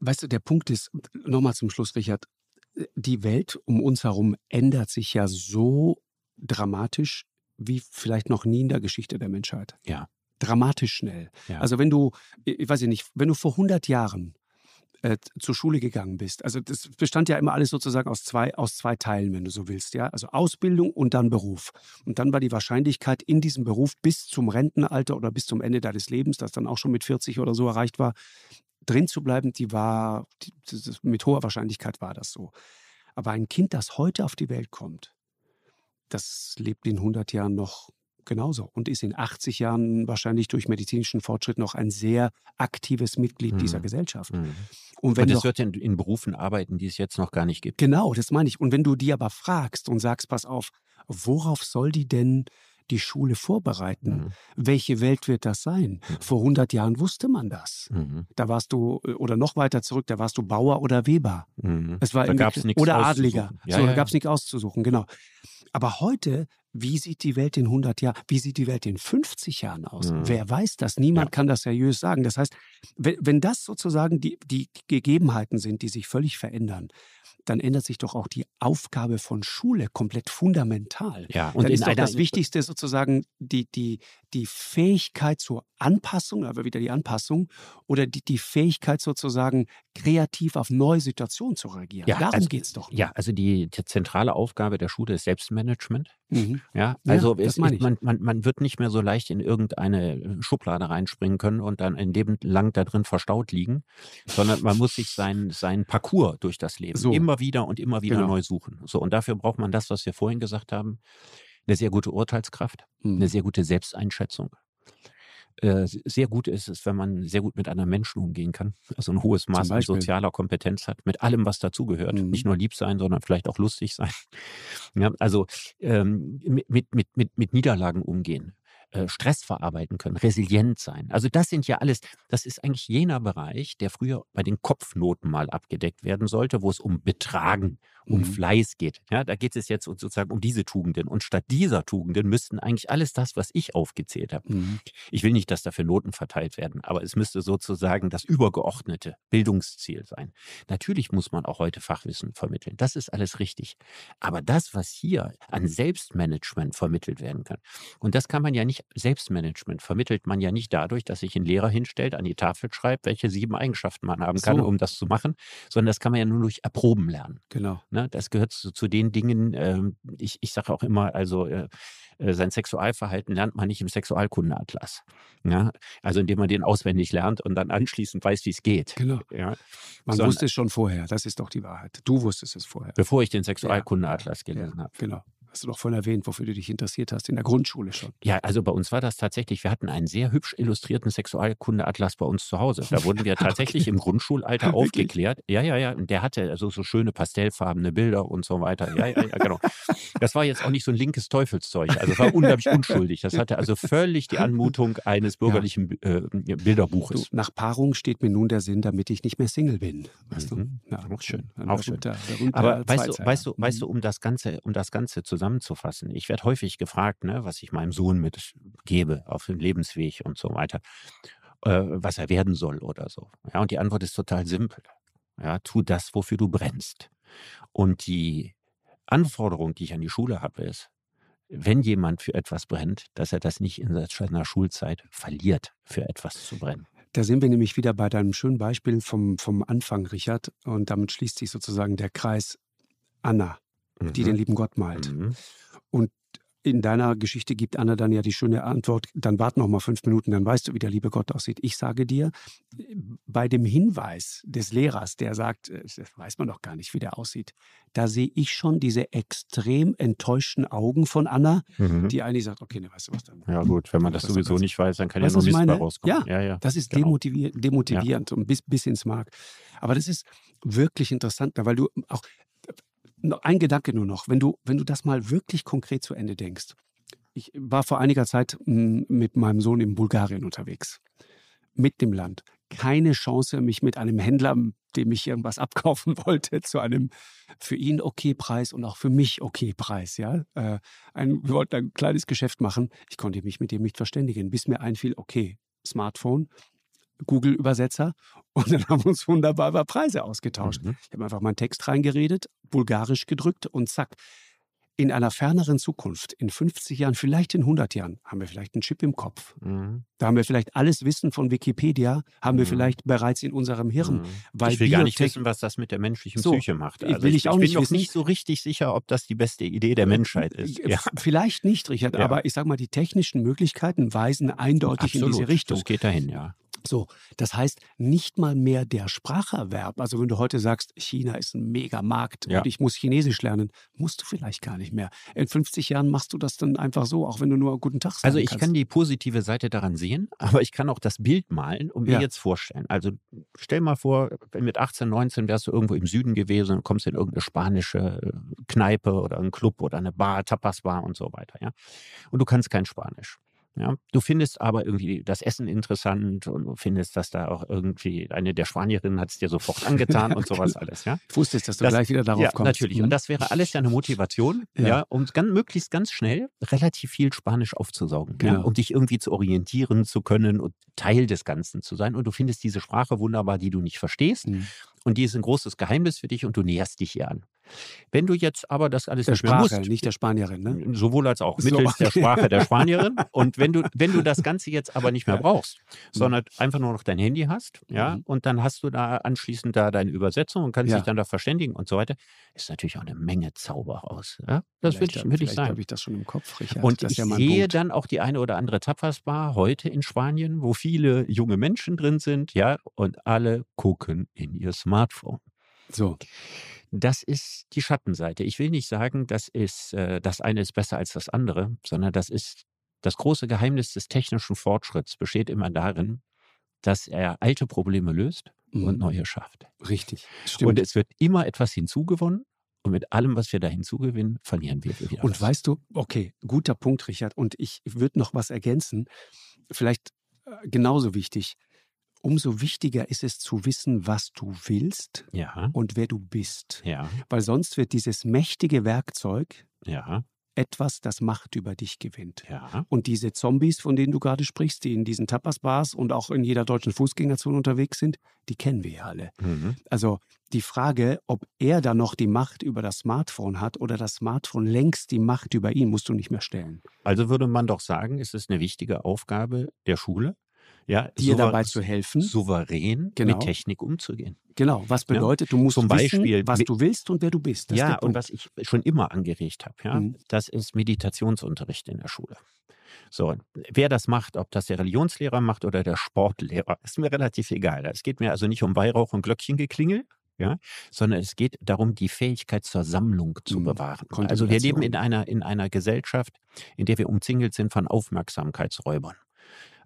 S2: Weißt du, der Punkt ist, nochmal zum Schluss, Richard, die Welt um uns herum ändert sich ja so dramatisch wie vielleicht noch nie in der Geschichte der Menschheit.
S3: Ja
S2: dramatisch schnell. Ja. Also wenn du, ich weiß nicht, wenn du vor 100 Jahren äh, zur Schule gegangen bist, also das bestand ja immer alles sozusagen aus zwei, aus zwei Teilen, wenn du so willst, ja, also Ausbildung und dann Beruf. Und dann war die Wahrscheinlichkeit in diesem Beruf bis zum Rentenalter oder bis zum Ende deines Lebens, das dann auch schon mit 40 oder so erreicht war, drin zu bleiben, die war, die, mit hoher Wahrscheinlichkeit war das so. Aber ein Kind, das heute auf die Welt kommt, das lebt in 100 Jahren noch genauso und ist in 80 Jahren wahrscheinlich durch medizinischen Fortschritt noch ein sehr aktives Mitglied mhm. dieser Gesellschaft.
S3: Mhm. Und, wenn und es wird in, in Berufen arbeiten, die es jetzt noch gar nicht gibt.
S2: Genau, das meine ich. Und wenn du die aber fragst und sagst, pass auf, worauf soll die denn die Schule vorbereiten. Mhm. Welche Welt wird das sein? Mhm. Vor 100 Jahren wusste man das. Mhm. Da warst du, äh, oder noch weiter zurück, da warst du Bauer oder Weber.
S3: Mhm.
S2: Es war
S3: da gab's
S2: oder Adliger. Ja, so, ja, da gab es nichts auszusuchen, genau. Aber heute, wie sieht die Welt in 100 Jahren, wie sieht die Welt in 50 Jahren aus? Mhm. Wer weiß das? Niemand ja. kann das seriös sagen. Das heißt, wenn, wenn das sozusagen die, die Gegebenheiten sind, die sich völlig verändern, dann ändert sich doch auch die Aufgabe von Schule komplett fundamental.
S3: Ja,
S2: und dann ist doch das Wichtigste sozusagen die, die, die Fähigkeit zur Anpassung, aber wieder die Anpassung, oder die, die Fähigkeit sozusagen kreativ auf neue Situationen zu reagieren.
S3: Ja,
S2: Darum
S3: also,
S2: geht es doch.
S3: Ja, also die, die, zentrale Aufgabe der Schule ist Selbstmanagement. Mhm. Ja, also ja, es, ist, man, man, man wird nicht mehr so leicht in irgendeine Schublade reinspringen können und dann ein Leben lang da drin verstaut liegen, sondern man muss sich seinen sein Parcours durch das Leben so. Immer wieder und immer wieder genau. neu suchen. So, und dafür braucht man das, was wir vorhin gesagt haben, eine sehr gute Urteilskraft, mhm. eine sehr gute Selbsteinschätzung. Äh, sehr gut ist es, wenn man sehr gut mit anderen Menschen umgehen kann. [laughs] Also ein hohes Maß an sozialer Kompetenz hat, mit allem, was dazugehört. Mhm. Nicht nur lieb sein, sondern vielleicht auch lustig sein. [laughs] Ja, also ähm, mit, mit, mit, mit Niederlagen umgehen. Äh, Stress verarbeiten können, resilient sein. Also das sind ja alles, das ist eigentlich jener Bereich, der früher bei den Kopfnoten mal abgedeckt werden sollte, wo es um Betragen, um mhm. Fleiß geht. Ja, da geht es jetzt sozusagen um diese Tugenden. Und statt dieser Tugenden müssten eigentlich alles das, was ich aufgezählt habe. Mhm. Ich will nicht, dass dafür Noten verteilt werden, aber es müsste sozusagen das übergeordnete Bildungsziel sein. Natürlich muss man auch heute Fachwissen vermitteln. Das ist alles richtig. Aber das, was hier an Selbstmanagement vermittelt werden kann, und das kann man ja nicht, Selbstmanagement vermittelt man ja nicht dadurch, dass sich ein Lehrer hinstellt, an die Tafel schreibt, welche sieben Eigenschaften man haben kann, so. um das zu machen, sondern das kann man ja nur durch Erproben lernen.
S2: Genau.
S3: Ne? Das gehört zu, zu den Dingen, ähm, ich, ich sage auch immer, also äh, äh, sein Sexualverhalten lernt man nicht im Sexualkundeatlas. Ja? Also indem man den auswendig lernt und dann anschließend weiß, wie es geht.
S2: Genau. Ja? Man Sondern, wusste es schon vorher, das ist doch die Wahrheit. Du wusstest es vorher.
S3: Bevor ich den Sexualkundeatlas ja. gelesen ja, habe.
S2: Genau. Hast du doch vorhin erwähnt, wofür du dich interessiert hast, in der Grundschule schon.
S3: Ja, also bei uns war das tatsächlich, wir hatten einen sehr hübsch illustrierten Sexualkundeatlas bei uns zu Hause. Da wurden wir [laughs] tatsächlich okay. im Grundschulalter [laughs] aufgeklärt. Ja, ja, ja. Der hatte also so schöne pastellfarbene Bilder und so weiter. Ja, ja, ja, genau. Das war jetzt auch nicht so ein linkes Teufelszeug. Also war unglaublich unschuldig. Das hatte also völlig die Anmutung eines bürgerlichen ja. äh, Bilderbuches.
S2: Du, nach Paarung steht mir nun der Sinn, damit ich nicht mehr Single bin. Weißt
S3: mhm. du? Ja, auch schön. Auch schön. Aber weißt du, weißt du, weißt du, um das Ganze, um das Ganze zusammen zusammenzufassen. Ich werde häufig gefragt, ne, was ich meinem Sohn mitgebe auf dem Lebensweg und so weiter, äh, was er werden soll oder so. Ja, und die Antwort ist total simpel. Ja, tu das, wofür du brennst. Und die Anforderung, die ich an die Schule habe, ist, wenn jemand für etwas brennt, dass er das nicht in seiner Schulzeit verliert, für etwas zu brennen.
S2: Da sind wir nämlich wieder bei deinem schönen Beispiel vom, vom Anfang, Richard. Und damit schließt sich sozusagen der Kreis Anna mhm. die den lieben Gott malt. Mhm. Und in deiner Geschichte gibt Anna dann ja die schöne Antwort, dann wart noch mal fünf Minuten, dann weißt du, wie der liebe Gott aussieht. Ich sage dir, bei dem Hinweis des Lehrers, der sagt, äh, das weiß man doch gar nicht, wie der aussieht, da sehe ich schon diese extrem enttäuschten Augen von Anna, mhm. die eigentlich sagt, okay, ne, weißt du was dann?
S3: Ja gut, wenn man das sowieso nicht weiß, dann kann weißt, ja nur Mist rauskommen.
S2: Ja, ja, ja, das ist genau. demotivier demotivierend ja. und bis, bis ins Mark. Aber das ist wirklich interessant, weil du auch ein Gedanke nur noch, wenn du, wenn du das mal wirklich konkret zu Ende denkst. Ich war vor einiger Zeit hm, mit meinem Sohn in Bulgarien unterwegs. Mit dem Land. Keine Chance, mich mit einem Händler, dem ich irgendwas [laughs] abkaufen wollte, zu einem für ihn okay Preis und auch für mich okay Preis. Ja? Äh, ein, wir wollten ein kleines Geschäft machen. Ich konnte mich mit dem nicht verständigen, bis mir einfiel, okay, Smartphone, Google-Übersetzer und dann haben wir uns wunderbar über Preise ausgetauscht. Mhm. Ich habe einfach meinen Text reingeredet, bulgarisch gedrückt und zack. In einer ferneren Zukunft, in 50 Jahren, vielleicht in 100 Jahren, haben wir vielleicht einen Chip im Kopf. Mhm. Da haben wir vielleicht alles Wissen von Wikipedia, haben mhm. wir vielleicht bereits in unserem Hirn. Mhm.
S3: Weil ich will gar nicht wissen, was das mit der menschlichen so, Psyche macht.
S2: Also will ich, ich, auch ich bin
S3: nicht, nicht so richtig sicher, ob das die beste Idee der Menschheit ist.
S2: Ja. Vielleicht nicht, Richard, ja. aber ich sage mal, die technischen Möglichkeiten weisen eindeutig Absolut. in diese Richtung.
S3: Das geht dahin, ja.
S2: So, das heißt, nicht mal mehr der Spracherwerb. Also wenn du heute sagst, China ist ein Megamarkt ja. und ich muss Chinesisch lernen, musst du vielleicht gar nicht mehr. In 50 Jahren machst du das dann einfach so, auch wenn du nur guten Tag sagst.
S3: Also ich kannst. kann die positive Seite daran sehen, aber ich kann auch das Bild malen und mir ja. jetzt vorstellen. Also stell mal vor, mit 18, 19 wärst du irgendwo im Süden gewesen und kommst in irgendeine spanische äh, Kneipe oder einen Club oder eine Bar, Tapasbar und so weiter, ja. Und du kannst kein Spanisch. Ja, du findest aber irgendwie das Essen interessant und du findest, dass da auch irgendwie eine der Spanierinnen hat es dir sofort [laughs] angetan und sowas alles. Ja,
S2: ich wusste es, dass du das, gleich wieder darauf
S3: ja,
S2: kommst.
S3: Natürlich. Und mhm. das wäre alles ja eine Motivation, ja, ja um ganz, möglichst ganz schnell relativ viel Spanisch aufzusaugen, genau. ja, um dich irgendwie zu orientieren zu können und Teil des Ganzen zu sein. Und du findest diese Sprache wunderbar, die du nicht verstehst. Mhm. Und die ist ein großes Geheimnis für dich und du näherst dich ihr an. Wenn du jetzt aber das alles
S2: der Sprache, musst, nicht der Spanierin, ne?
S3: Sowohl als auch [laughs] mittels so. der Sprache der Spanierin. Und wenn du, wenn du das Ganze jetzt aber nicht mehr brauchst, sondern einfach nur noch dein Handy hast, ja, mhm. und dann hast du da anschließend da deine Übersetzung und kannst ja. dich dann da verständigen und so weiter, ist natürlich auch eine Menge Zauber raus. Ja? Das würde ich, würd ich sagen.
S2: habe ich das schon im Kopf, Richard.
S3: Und ich ja sehe Punkt. dann auch die eine oder andere Tapasbar heute in Spanien, wo viele junge Menschen drin sind, ja, und alle gucken in ihr Smartphone.
S2: So.
S3: Das ist die Schattenseite. Ich will nicht sagen, das ist, äh, das eine ist besser als das andere, sondern das ist das große Geheimnis des technischen Fortschritts besteht immer darin, dass er alte Probleme löst mhm. und neue schafft.
S2: Richtig.
S3: Stimmt. Und es wird immer etwas hinzugewonnen. Und mit allem, was wir da hinzugewinnen, verlieren wir wieder.
S2: Und was. weißt du, okay, guter Punkt, Richard. Und ich würde noch was ergänzen. Vielleicht äh, genauso wichtig umso wichtiger ist es zu wissen, was du willst
S3: ja.
S2: und wer du bist.
S3: Ja.
S2: Weil sonst wird dieses mächtige Werkzeug
S3: ja.
S2: etwas, das Macht über dich gewinnt. Und diese Zombies, von denen du gerade sprichst, die in diesen Tapas-Bars und auch in jeder deutschen Fußgängerzone unterwegs sind, die kennen wir ja alle.
S3: Mhm.
S2: Also die Frage, ob er da noch die Macht über das Smartphone hat oder das Smartphone längst die Macht über ihn, musst du nicht mehr stellen.
S3: Also würde man doch sagen, es ist eine wichtige Aufgabe der Schule, ja,
S2: dir dabei zu helfen,
S3: souverän genau. mit Technik umzugehen.
S2: Genau, was bedeutet, ja, du musst
S3: zum Beispiel,
S2: wissen, was du willst und wer du bist.
S3: Das ja, und was ich schon immer angeregt habe, ja, mhm. das ist Meditationsunterricht in der Schule. So, wer das macht, ob das der Religionslehrer macht oder der Sportlehrer, ist mir relativ egal. Es geht mir also nicht um Weihrauch und Glöckchengeklingel, ja, sondern es geht darum, die Fähigkeit zur Sammlung zu mhm. bewahren. Also wir leben in einer, in einer Gesellschaft, in der wir umzingelt sind von Aufmerksamkeitsräubern.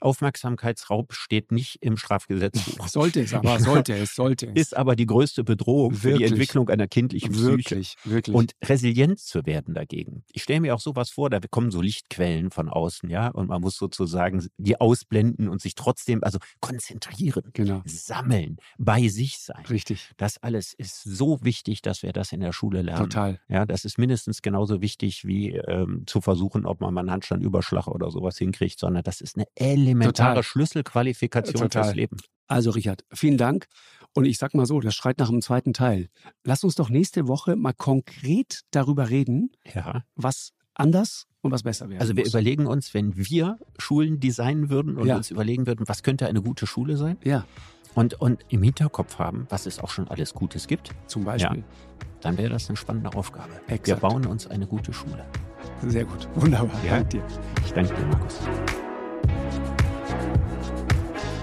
S3: Aufmerksamkeitsraub steht nicht im Strafgesetzbuch. [laughs]
S2: Sollte es aber, [laughs] sollte es, sollte es.
S3: Ist aber die größte Bedrohung wirklich? für die Entwicklung einer kindlichen Psyche.
S2: Wirklich, wirklich.
S3: Und resilient zu werden dagegen. Ich stelle mir auch sowas vor, da kommen so Lichtquellen von außen, ja, und man muss sozusagen die ausblenden und sich trotzdem, also konzentrieren,
S2: genau.
S3: sammeln, bei sich sein.
S2: Richtig.
S3: Das alles ist so wichtig, dass wir das in der Schule lernen.
S2: Total.
S3: Ja, das ist mindestens genauso wichtig wie ähm, zu versuchen, ob man mal einen Handstandüberschlag oder sowas hinkriegt, sondern das ist eine elementare Total. Schlüsselqualifikation Total. fürs Leben.
S2: Also Richard, vielen Dank. Und ich sag mal so, das schreit nach einem zweiten Teil. Lass uns doch nächste Woche mal konkret darüber reden,
S3: ja.
S2: was anders und was besser wäre.
S3: Also wir muss. überlegen uns, wenn wir Schulen designen würden und ja. uns überlegen würden, was könnte eine gute Schule sein?
S2: Ja.
S3: Und, und im Hinterkopf haben, was es auch schon alles Gutes gibt.
S2: Zum Beispiel. Ja,
S3: dann wäre das eine spannende Aufgabe.
S2: Exakt.
S3: Wir bauen uns eine gute Schule.
S2: Sehr gut. Wunderbar.
S3: Ja. Danke dir. Ich danke dir, Markus.